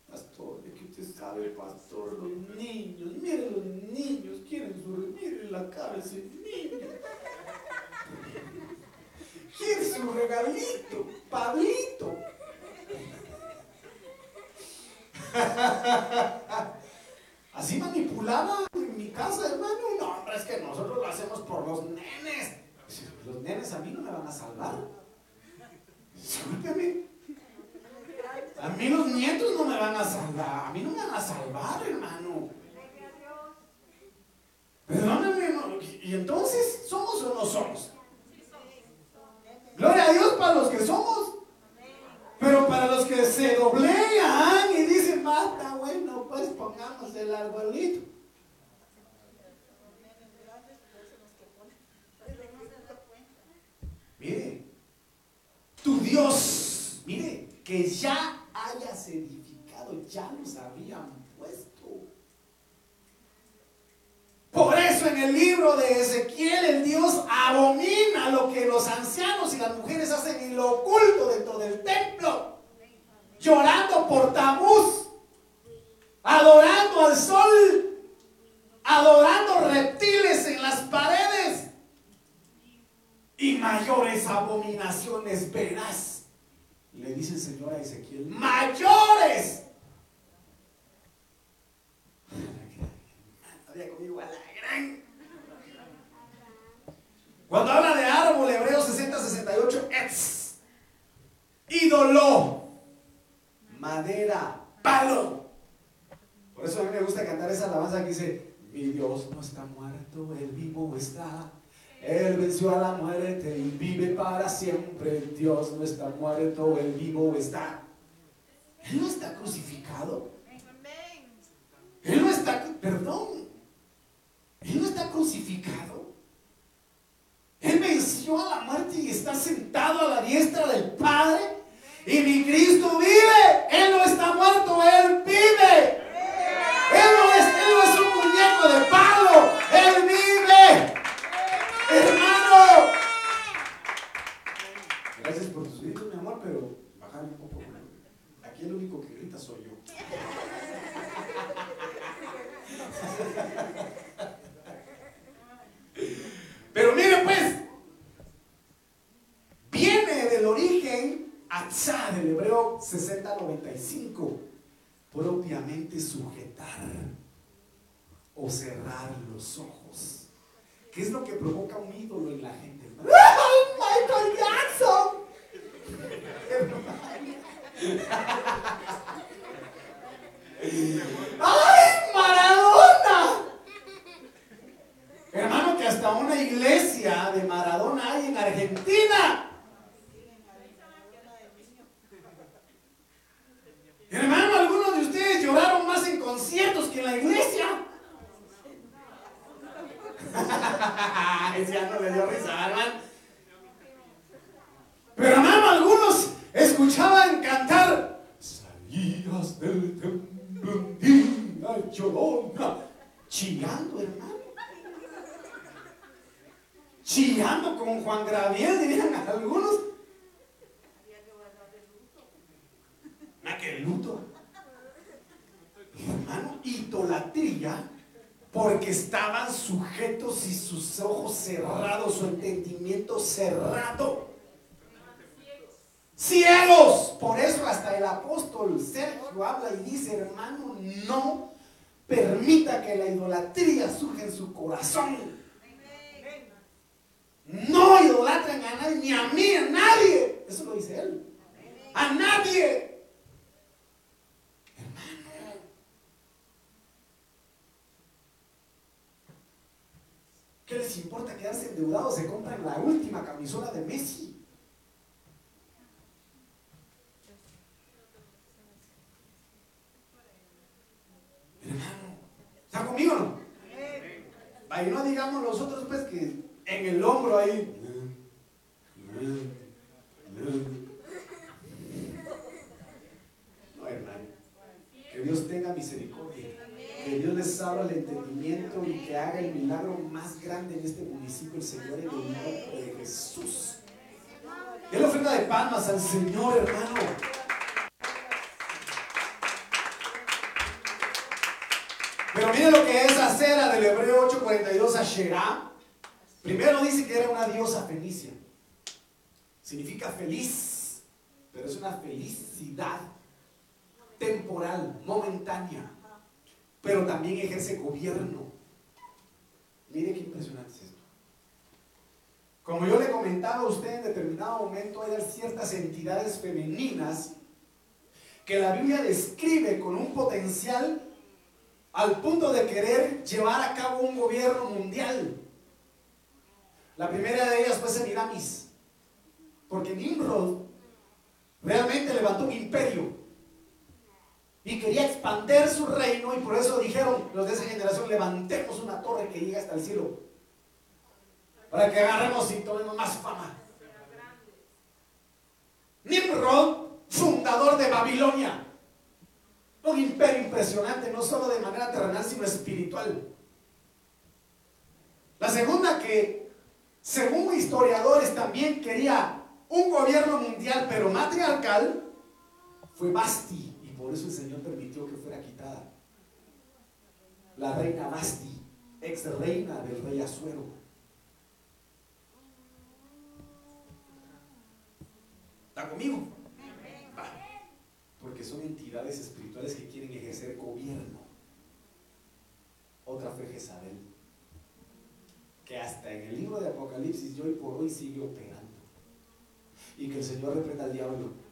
pastor, de que usted sabe, pastor, los niños, mire los niños, quieren su, mire la cara de ese niño. Quiere su regalito, Pablito. Así manipulaba en mi casa, hermano. No, hombre, es que nosotros lo hacemos por los nenes. Los nenes a mí no me van a salvar. Discúlpeme. A mí los nietos no me van a salvar. A mí no me van a salvar, hermano. Perdóname, Y entonces, ¿somos o no somos? Gloria a Dios para los que somos. Pero para los que se doblegan y mata, bueno, pues pongamos el arbolito. Mire, tu Dios, mire, que ya hayas edificado, ya los habían puesto. Por eso en el libro de Ezequiel el Dios abomina lo que los ancianos y las mujeres hacen en lo oculto dentro del templo, llorando por tabús, adorando al sol, adorando reptiles en las paredes y mayores abominaciones verás. Le dice el Señor a Ezequiel, mayores. Había conmigo a la gran. Cuando habla de árbol, Hebreo 60, 68, etz, ídolo, madera, palo. Por eso a mí me gusta cantar esa alabanza que dice, mi Dios no está muerto, el vivo está. Él venció a la muerte y vive para siempre. Dios no está muerto, el vivo está. Él no está crucificado. Él no está, perdón, Él no está crucificado. Él venció a la muerte y está sentado a la diestra del Padre. Y mi Cristo vive. Él no está muerto, Él vive. Él no es, él es un muñeco de palo. Él vive. Hermano. Gracias por tus gritos, mi amor, pero bajar un poco. Aquí el único que grita soy yo. Pero mire pues, viene del origen Atzá del hebreo 6095, propiamente sujetar o cerrar los ojos. ¿Qué es lo que provoca un ídolo en la gente? ¡Ay, Michael Jackson! ¡Ay, Maradona! Hermano, que hasta una iglesia de Maradona hay en Argentina. Hermano, algunos de ustedes lloraron más en conciertos que en la iglesia. Ese no le dio risa, hermano. Pero hermano, algunos escuchaban cantar Salías del templo un día llorona Chillando, hermano Chillando con Juan Graviel, dirían algunos ¿A qué luto? Hermano, idolatría porque estaban sujetos y sus ojos cerrados, su entendimiento cerrado. Ciegos. Por eso hasta el apóstol Sergio habla y dice, hermano, no permita que la idolatría surja en su corazón. No idolatren a nadie, ni a mí, a nadie. Eso lo dice él. A nadie. ¿Qué les importa quedarse endeudados? Se compran la última camisola de Messi. Hermano, ¿está conmigo no? Ahí no digamos nosotros pues que en el hombro ahí. No, hermano. Que Dios tenga misericordia. Que Dios les abra el entendimiento y que haga el milagro más grande en este municipio, el Señor, en el nombre de Jesús. la ofrenda de palmas al Señor, hermano. Pero mire lo que es acera del Hebreo 8:42 a Sherá. Primero dice que era una diosa felicia. Significa feliz, pero es una felicidad temporal, momentánea. Pero también ejerce gobierno. Mire qué impresionante es esto. Como yo le comentaba a usted en determinado momento, hay ciertas entidades femeninas que la Biblia describe con un potencial al punto de querer llevar a cabo un gobierno mundial. La primera de ellas fue Semiramis. Porque Nimrod realmente levantó un imperio y quería expandir su reino y por eso dijeron los de esa generación, levantemos una torre que llegue hasta el cielo para que agarremos y tomemos más fama. Nimrod, fundador de Babilonia, un imperio impresionante, no solo de manera terrenal, sino espiritual. La segunda que, según historiadores, también quería un gobierno mundial, pero matriarcal, fue Basti. Por eso el Señor permitió que fuera quitada. La reina Basti, ex reina del rey Azuero. ¿Está conmigo? Porque son entidades espirituales que quieren ejercer gobierno. Otra fue Jezabel, que hasta en el libro de Apocalipsis y hoy por hoy sigue operando. Y que el Señor reprenda al diablo.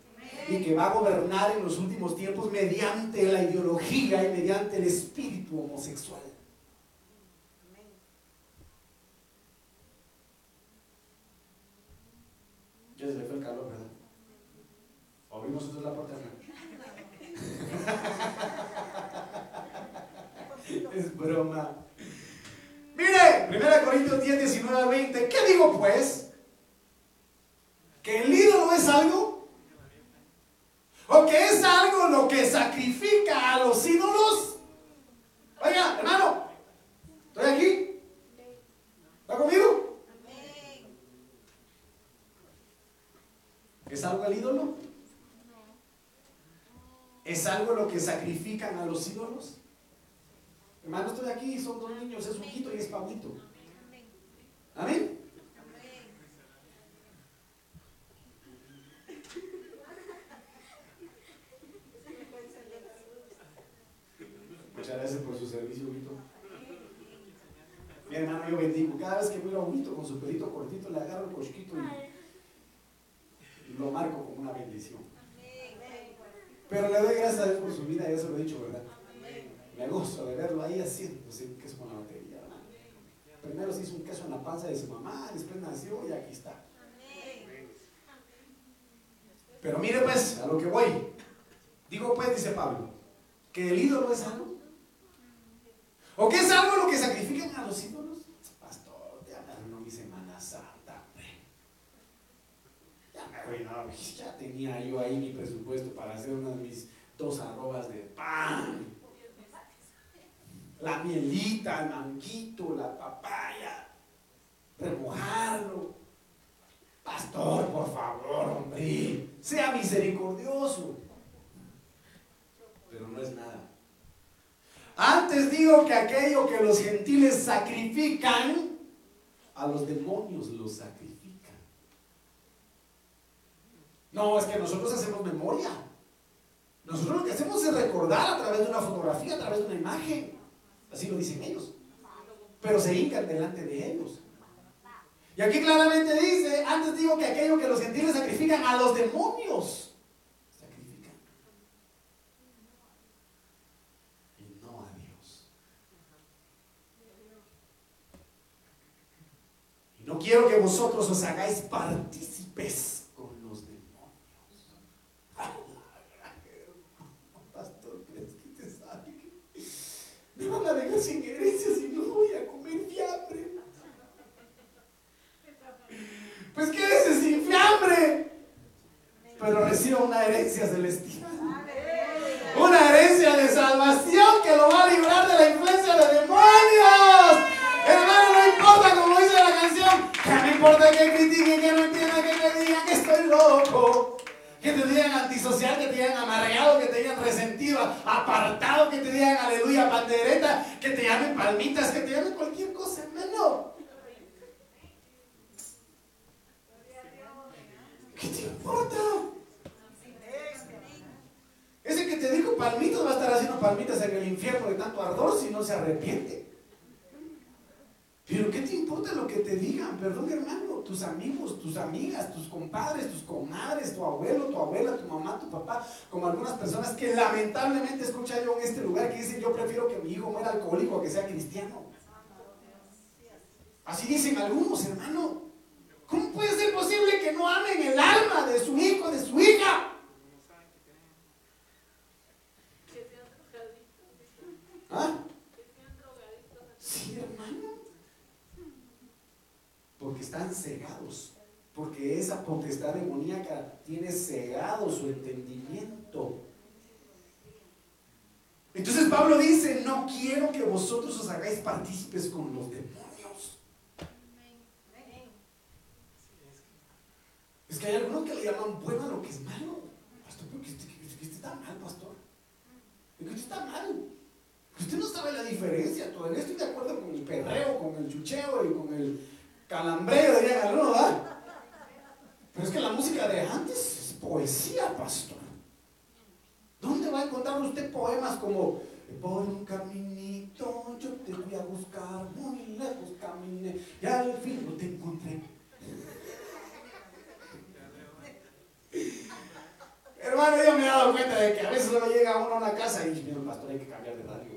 Y que va a gobernar en los últimos tiempos mediante la ideología y mediante el espíritu homosexual. Ya se le fue el calor, ¿verdad? Abrimos entonces la puerta. es broma. Mire, 1 Corintios 10, 19 20. ¿Qué digo pues? ¿Que el ídolo es algo? ¿O que es algo lo que sacrifica a los ídolos? Oiga, hermano, ¿estoy aquí? ¿Está conmigo? ¿Es algo el ídolo? ¿Es algo lo que sacrifican a los ídolos? Hermano, estoy aquí, son dos niños, es Ujito y es Pablito. Amén. Muchas gracias por su servicio, Ujito. Mi hermano, yo bendigo. Cada vez que miro a Ujito con su pelito cortito, le agarro el cosquito y, y lo marco como una bendición. Pero le doy gracias a Dios por su vida, ya se lo he dicho, ¿verdad? Me gozo de verlo ahí haciendo queso con la batería. Primero se hizo un queso en la panza de su mamá, después nació y aquí está. Pero mire pues, a lo que voy. Digo pues, dice Pablo, que el ídolo es algo. ¿O qué es algo lo que sacrifican a los ídolos? Pastor, ya me arruinó mi Semana Santa. Ya me arruinó, ya tenía yo ahí mi presupuesto para hacer unas mis dos arrobas de pan la mielita, el manguito, la papaya, remojarlo. Pastor, por favor, hombre, sea misericordioso. Pero no es nada. Antes digo que aquello que los gentiles sacrifican, a los demonios los sacrifican. No, es que nosotros hacemos memoria. Nosotros lo que hacemos es recordar a través de una fotografía, a través de una imagen. Así lo dicen ellos. Pero se hincan delante de ellos. Y aquí claramente dice, antes digo que aquello que los gentiles sacrifican a los demonios, sacrifican. Y no a Dios. Y no quiero que vosotros os hagáis partícipes me van a dejar sin herencia si no voy a comer fiambre. Pues quédese sin fiambre, pero reciba una herencia celestial. Una herencia de salvación que lo va a librar de la influencia de demonios. Hermano, no importa como dice la canción, que no importa que critiquen, que no entiendan, que me digan que estoy loco que te digan antisocial, que te digan amargado, que te digan resentido, apartado, que te digan aleluya, pandereta, que te llamen palmitas, que te llamen cualquier cosa, hermano. ¿Qué te importa? Ese que te dijo palmitas va a estar haciendo palmitas en el infierno de tanto ardor si no se arrepiente. Pero ¿qué te importa lo que te digan? Perdón, hermano, tus amigos, tus amigas, tus compadres, tus comadres, tu abuelo, tu abuela, tu mamá, tu papá, como algunas personas que lamentablemente escucha yo en este lugar que dicen yo prefiero que mi hijo muera alcohólico a que sea cristiano. Así dicen algunos, hermano. ¿Cómo puede ser posible que no amen el alma de su hijo, de su hija? ¿Ah? Sí, hermano. Porque están cegados. Porque esa potestad demoníaca tiene cegado su entendimiento. Entonces Pablo dice, no quiero que vosotros os hagáis partícipes con los demonios. Es que hay algunos que le llaman bueno a lo que es malo. Pastor, pero que usted, está mal, pastor. Que usted está mal. Usted no sabe la diferencia. Todavía estoy de acuerdo con el perreo, con el chucheo y con el calambreo, diría algunos, ¿verdad? Pero es que la música de antes es poesía, pastor. ¿Dónde va a encontrar usted poemas como por un caminito yo te voy a buscar, muy lejos caminé y al fin no te encontré? Hermano, yo me he dado cuenta de que a veces uno llega uno a una casa y dice, pastor, hay que cambiar de radio.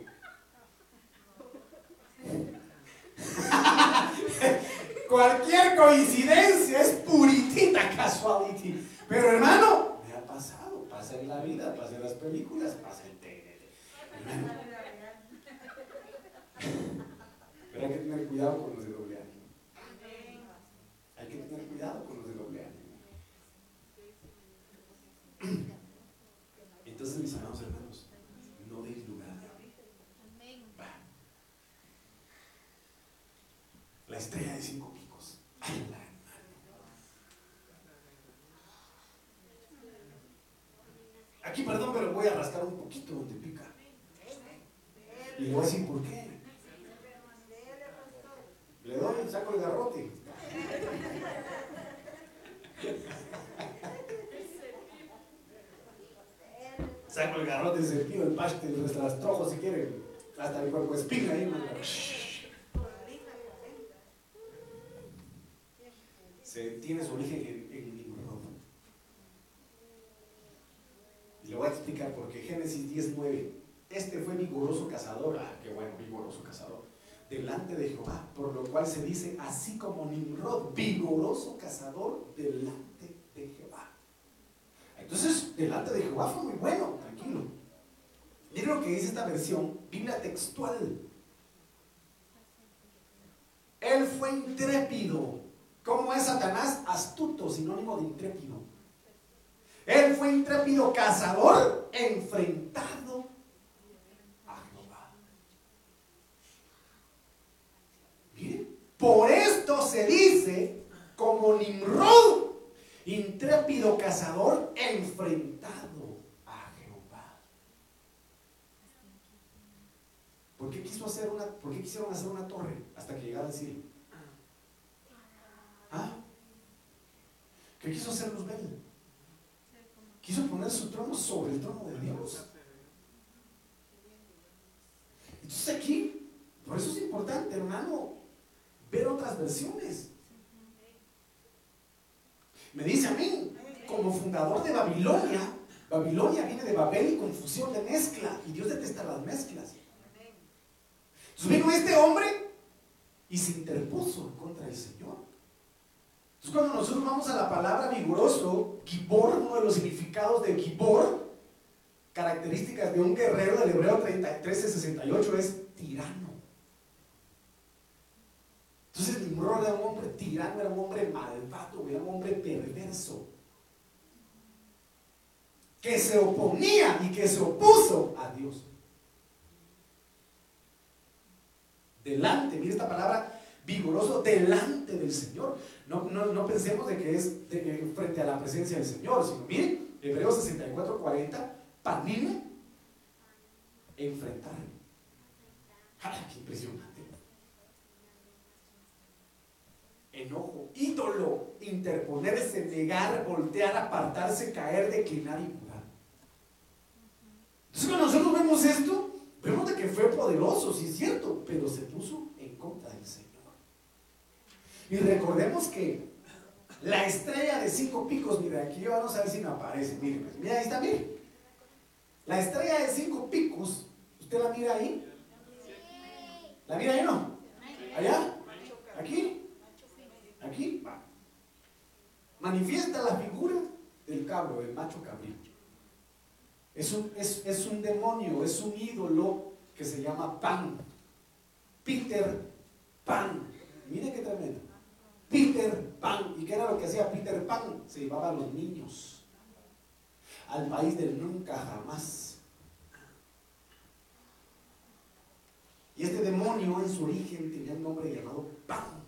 Cualquier coincidencia es puritita casuality. Pero hermano, me ha pasado, pasa en la vida, pasa en las películas, pasa en tele. Hermano. Pero hay que tener cuidado con los de doble ánimo. Hay que tener cuidado con los de doble ánimo. Entonces, mis amados hermanos, no deis lugar Va. La estrella de cinco picos. Ay, la Aquí, perdón, pero voy a rascar un poquito donde pica. Y le voy a decir por qué. Le doy, saco el garrote. Saco el garrote, el cepillo, el paste, el rastrojo si quieren. Hasta el cuerpo espina ahí, Se tiene su origen en, en Nimrod. Y le voy a explicar porque Génesis 10.9. Este fue vigoroso cazador. Ah, qué bueno, vigoroso cazador. Delante de Jehová. Por lo cual se dice así como Nimrod, vigoroso cazador delante de Jehová. Entonces, delante de Jehová fue muy bueno, tranquilo. Miren lo que dice esta versión, Biblia textual. Él fue intrépido. ¿Cómo es Satanás? Astuto, sinónimo de intrépido. Él fue intrépido cazador enfrentado a Jehová. Miren, por esto se dice como Nimrod, intrépido cazador enfrentado a Jehová. ¿Por qué, quiso hacer una, ¿Por qué quisieron hacer una torre hasta que llegara al cielo? ¿Ah? ¿Qué quiso hacer Luzbel? Quiso poner su trono sobre el trono de Dios. Entonces aquí, por eso es importante, hermano, ver otras versiones. Me dice a mí, como fundador de Babilonia, Babilonia viene de Babel y confusión de mezcla, y Dios detesta las mezclas. Entonces vino este hombre y se interpuso contra el Señor. Entonces cuando nosotros vamos a la palabra vigoroso, Gibor, uno de los significados de Gibor, características de un guerrero del Hebreo 33-68 es tirano. Entonces Nimrod era un hombre tirano, era un hombre malvado, era un hombre perverso. Que se oponía y que se opuso a Dios. Delante, mire esta palabra, vigoroso, delante del Señor. No, no, pensemos de que es frente a la presencia del Señor, sino miren, Hebreos 64, 40, panime, enfrentar. ¡Qué impresionante! enojo, ídolo, interponerse, negar, voltear, apartarse, caer, declinar y curar. Entonces cuando nosotros vemos esto, vemos de que fue poderoso, sí es cierto, pero se puso en contra del Señor. Y recordemos que la estrella de cinco picos, mira, aquí yo vamos a si me aparece, pues, mira, ahí está, miren. La estrella de cinco picos, ¿usted la mira ahí? ¿La mira ahí no? ¿Allá? ¿Aquí? ¿Aquí? Manifiesta la figura del cabro, del macho cabrillo. Es un, es, es un demonio, es un ídolo que se llama Pan. Peter Pan. Mire qué tremendo. Peter Pan. ¿Y qué era lo que hacía Peter Pan? Se llevaba a los niños al país del nunca jamás. Y este demonio en su origen tenía un nombre llamado Pan.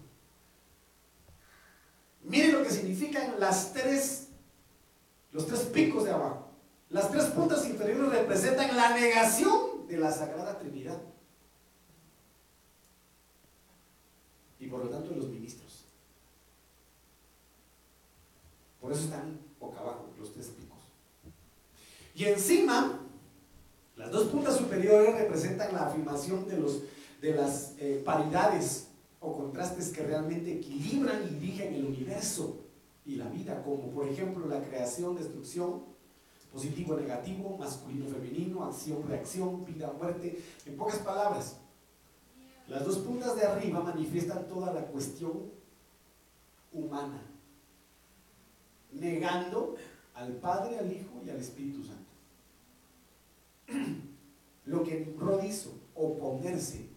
Miren lo que significan las tres, los tres picos de abajo. Las tres puntas inferiores representan la negación de la Sagrada Trinidad. Y por lo tanto de los ministros. Por eso están boca abajo los tres picos. Y encima, las dos puntas superiores representan la afirmación de, los, de las eh, paridades o contrastes que realmente equilibran y dirigen el universo y la vida, como por ejemplo la creación, destrucción, positivo, negativo, masculino, femenino, acción, reacción, vida, muerte. En pocas palabras, las dos puntas de arriba manifiestan toda la cuestión humana, negando al Padre, al Hijo y al Espíritu Santo. Lo que Nimrod hizo, oponerse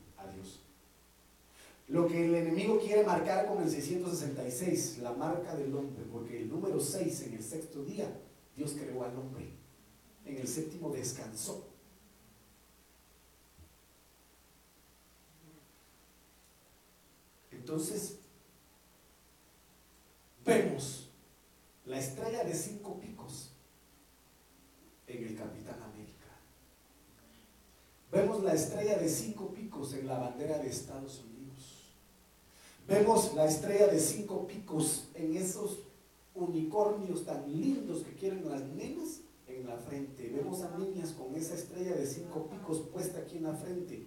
lo que el enemigo quiere marcar con el 666, la marca del hombre, porque el número 6 en el sexto día, Dios creó al hombre. En el séptimo descansó. Entonces, vemos la estrella de cinco picos en el Capitán América. Vemos la estrella de cinco picos en la bandera de Estados Unidos. Vemos la estrella de cinco picos en esos unicornios tan lindos que quieren las nenas en la frente. Vemos a niñas con esa estrella de cinco picos puesta aquí en la frente.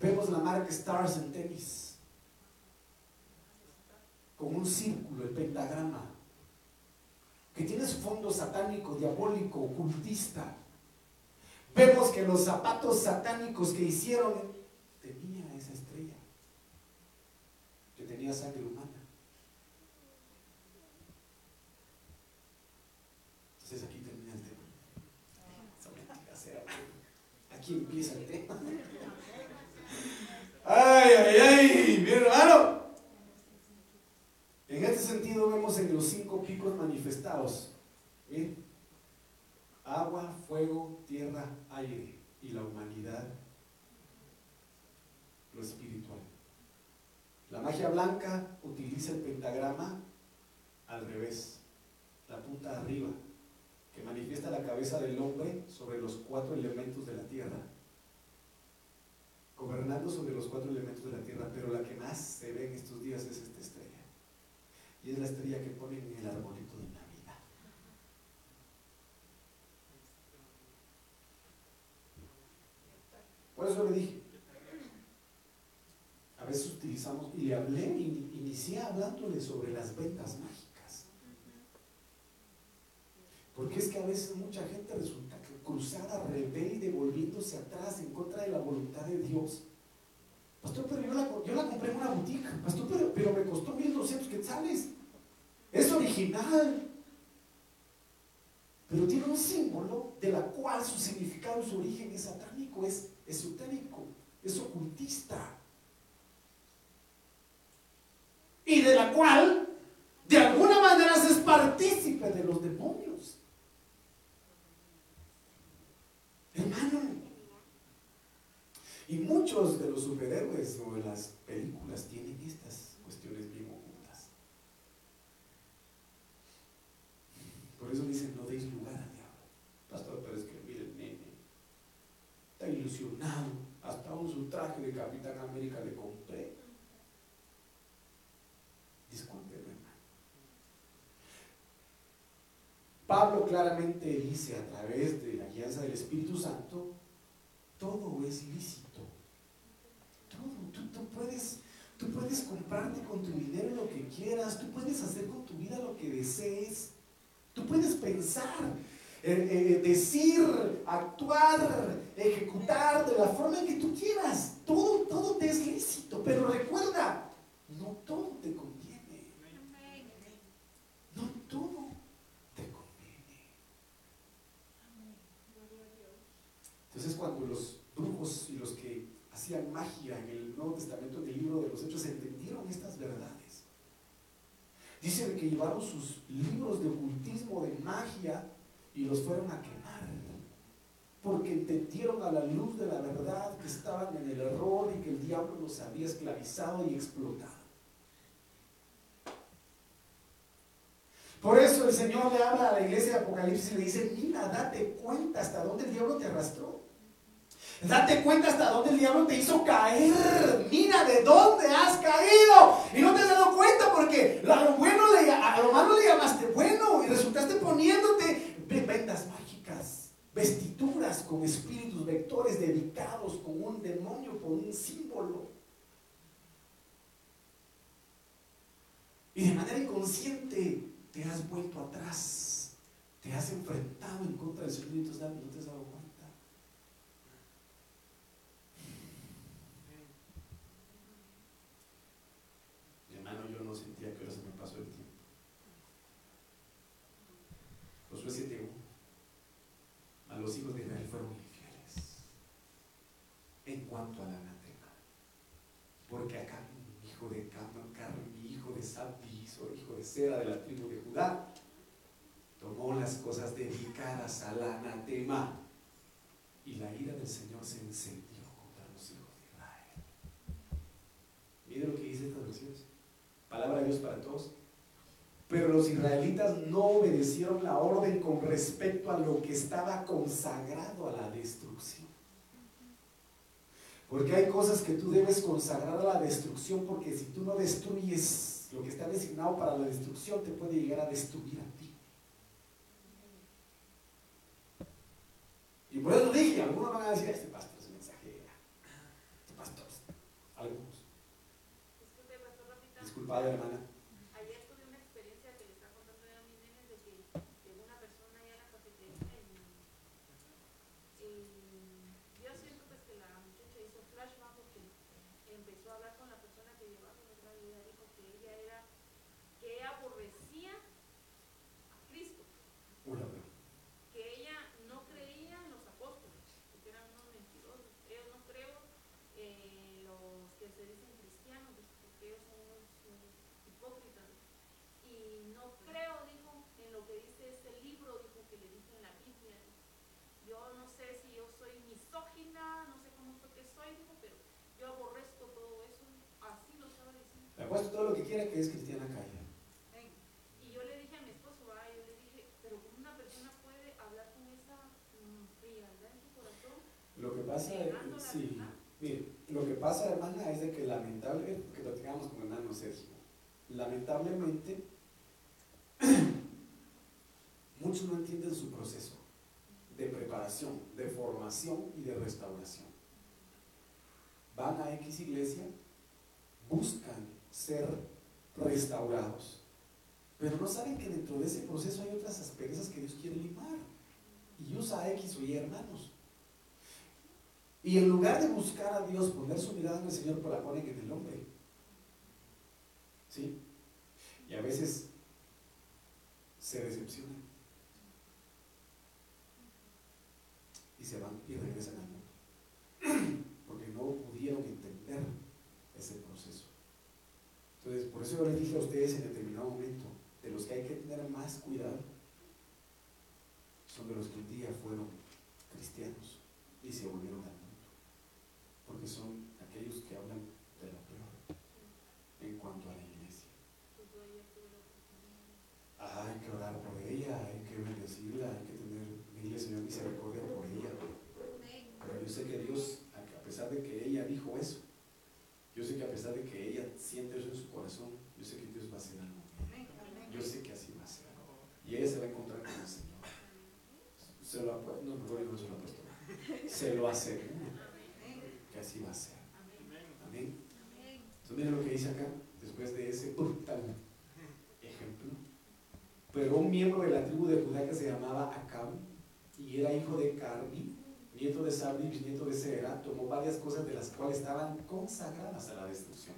Vemos la marca Stars en tenis, círculo, el pentagrama, que tiene su fondo satánico, diabólico, ocultista. Vemos que los zapatos satánicos que hicieron tenía esa estrella, que tenía sangre humana. Entonces aquí termina el tema. Aquí empieza el tema. Ay, ay, ay, mi hermano. Este sentido vemos en los cinco picos manifestados. ¿bien? agua, fuego, tierra, aire y la humanidad, lo espiritual. La magia blanca utiliza el pentagrama al revés, la punta arriba, que manifiesta la cabeza del hombre sobre los cuatro elementos de la tierra, gobernando sobre los cuatro elementos de la tierra, pero la que más se ve en estos días es esta estrella. Y es la estrella que ponen en el arbolito de Por eso le dije, a veces utilizamos, y le hablé, inicié hablándole sobre las ventas mágicas. Porque es que a veces mucha gente resulta cruzada, rebelde, volviéndose atrás en contra de la voluntad de Dios. Pastor, pero yo la, yo la compré en una boutique. Pastor, pero, pero me costó 1200 quetzales. Es original. Pero tiene un símbolo de la cual su significado, su origen es satánico, es esotérico, es ocultista. Y de la cual, de alguna manera, se es partícipe de los demonios. Hermano. Y muchos de los superhéroes o de las películas tienen estas cuestiones bien ocultas. Por eso dicen, no deis lugar al diablo. Pastor, pero es que ilusionado. Hasta un su traje de Capitán América le compré. Discúlpeme, hermano. Pablo claramente dice a través de la guianza del Espíritu Santo, todo es lícito. Todo. Tú, tú, puedes, tú puedes comprarte con tu dinero lo que quieras. Tú puedes hacer con tu vida lo que desees. Tú puedes pensar eh, eh, decir, actuar, ejecutar de la forma que tú quieras. Todo, todo te es lícito. Pero recuerda, no todo te conviene. No todo te conviene. Entonces cuando los brujos y los que hacían magia en el Nuevo Testamento, en el libro de los Hechos, entendieron estas verdades. Dice que llevaron sus libros de ocultismo, de magia, y los fueron a quemar. Porque entendieron a la luz de la verdad que estaban en el error y que el diablo los había esclavizado y explotado. Por eso el Señor le habla a la iglesia de Apocalipsis y le dice, mira, date cuenta hasta dónde el diablo te arrastró. Date cuenta hasta dónde el diablo te hizo caer. Mira de dónde has caído. Y no te has dado cuenta porque a lo, bueno le, lo malo le llamaste bueno y resultaste poniéndote vendas mágicas, vestituras con espíritus vectores dedicados con un demonio, con un símbolo. Y de manera inconsciente te has vuelto atrás, te has enfrentado en contra del has dado cuenta. los hijos de Israel fueron infieles en cuanto al anatema. Porque acá mi hijo de mi hijo de Sabdi, de la tribu de Judá, tomó las cosas dedicadas al anatema y la ira del Señor se encendió contra los hijos de Israel. Miren lo que dice esta versión. Palabra de Dios para todos. Pero los israelitas no obedecieron la orden con respecto a lo que estaba consagrado a la destrucción. Porque hay cosas que tú debes consagrar a la destrucción porque si tú no destruyes lo que está designado para la destrucción te puede llegar a destruir a ti. Y por eso dije, algunos van a decir, este pastor es mensajera. Este pastor, algunos. Disculpa, hermana. Todo lo que quiera que es cristiana calla. Y yo le dije a mi esposo, ah, yo le dije, pero ¿cómo una persona puede hablar con esa mm, frialdad en su corazón? Lo que pasa es, sí, mire, lo que pasa hermana es de que lamentablemente, que lo tengamos como hermano Sergio, lamentablemente muchos no entienden su proceso de preparación, de formación y de restauración. Van a X iglesia, buscan ser restaurados. Pero no saben que dentro de ese proceso hay otras asperezas que Dios quiere limar. Y usa a X o Y hermanos. Y en lugar de buscar a Dios, poner su mirada en el Señor, pues la ponen en el hombre. ¿Sí? Y a veces se decepcionan. Y se van y regresan al mundo. Porque no pudieron entender ese proceso. Entonces, por eso yo les dije a ustedes en determinado momento, de los que hay que tener más cuidado, son de los que un día fueron cristianos y se volvieron al mundo. Porque son aquellos que hablan de lo peor en cuanto a la iglesia. Ah, hay que orar por ella, hay que bendecirla, hay que tener, dile Señor misericordia por ella. Pero yo sé que Dios, a pesar de que ella dijo eso, yo sé que a pesar de que ella siente eso en su corazón, yo sé que Dios va a hacer algo. Yo sé que así va a ser. Y ella se va a encontrar con el Señor. Se lo, no, mejor no se lo puesto. Se lo aseguro que así va a ser. Amén. Entonces miren lo que dice acá, después de ese brutal ejemplo. Pero un miembro de la tribu de Judá que se llamaba Acab y era hijo de Carmi, nieto de Sabri, bisnieto de Sera, tomó varias cosas de las cuales estaban consagradas a la destrucción.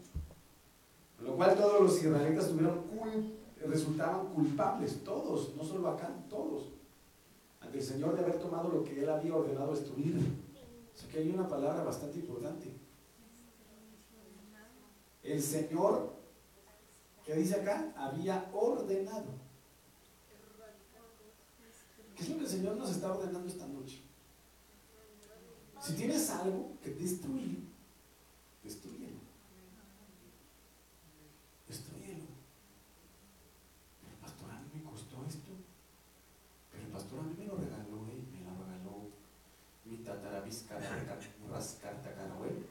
Con lo cual todos los israelitas tuvieron resultaban culpables, todos, no solo acá, todos, ante el Señor de haber tomado lo que él había ordenado destruir. O sea que hay una palabra bastante importante. El Señor, ¿qué dice acá? Había ordenado. ¿Qué es lo que el Señor nos está ordenando esta noche? Si tienes algo que destruir, destruyelo. Destruyelo. Pero pastor, a mí me costó esto. Pero el pastor a mí me lo regaló, ¿eh? me lo regaló mi tataravisca rascarta canahuel.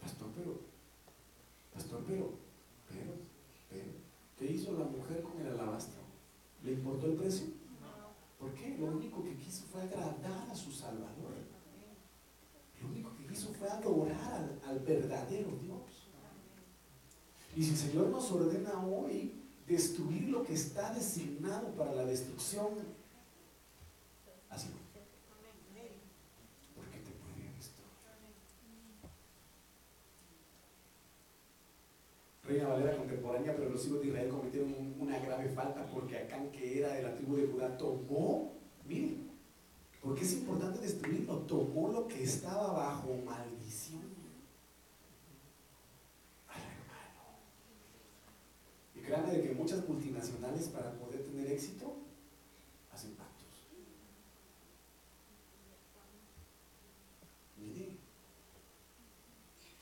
Pastor, pero, pastor, pero, pero, pero, ¿qué hizo la mujer con el alabastro? ¿Le importó el precio? ¿Por qué? Lo único que quiso fue agradar a su Salvador. Lo único que quiso fue adorar al, verdadero Dios. Y si el Señor nos ordena hoy destruir lo que está designado para la destrucción, así no. Porque te puede destruir. Reina Valera contemporánea, pero los hijos de Israel cometieron una grave falta porque Acán, que era de la tribu de Judá, tomó, miren, porque es importante destruirlo, tomó lo que estaba bajo maldición. Y créanme de que muchas multinacionales para poder tener éxito hacen pactos. Mire,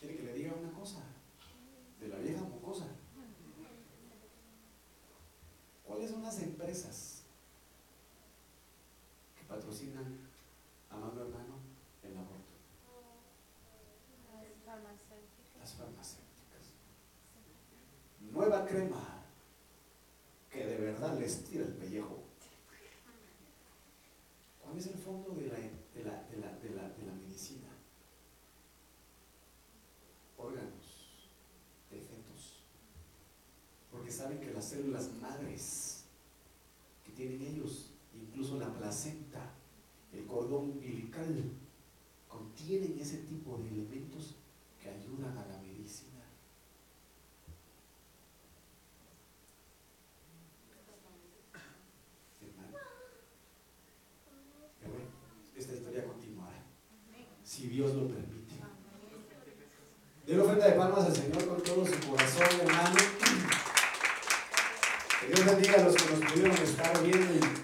quiere que le diga una cosa de la vieja mocosa. ¿Cuáles son las empresas que patrocinan, amado hermano, el aborto? Las farmacéuticas. Nueva crema que de verdad tira el pellejo. ¿Cuál es el fondo de la, medicina? Órganos, de fetos. Porque saben que las células madres que tienen ellos, incluso la placenta, el cordón umbilical, contienen ese tipo de elementos que ayudan a la medicina. Hermano. Pero bueno, esta historia continuará. Si Dios lo permite. Denle ofrenda de palmas al Señor con todo su corazón, hermano. Que Dios bendiga a los que nos pudieron estar viendo y,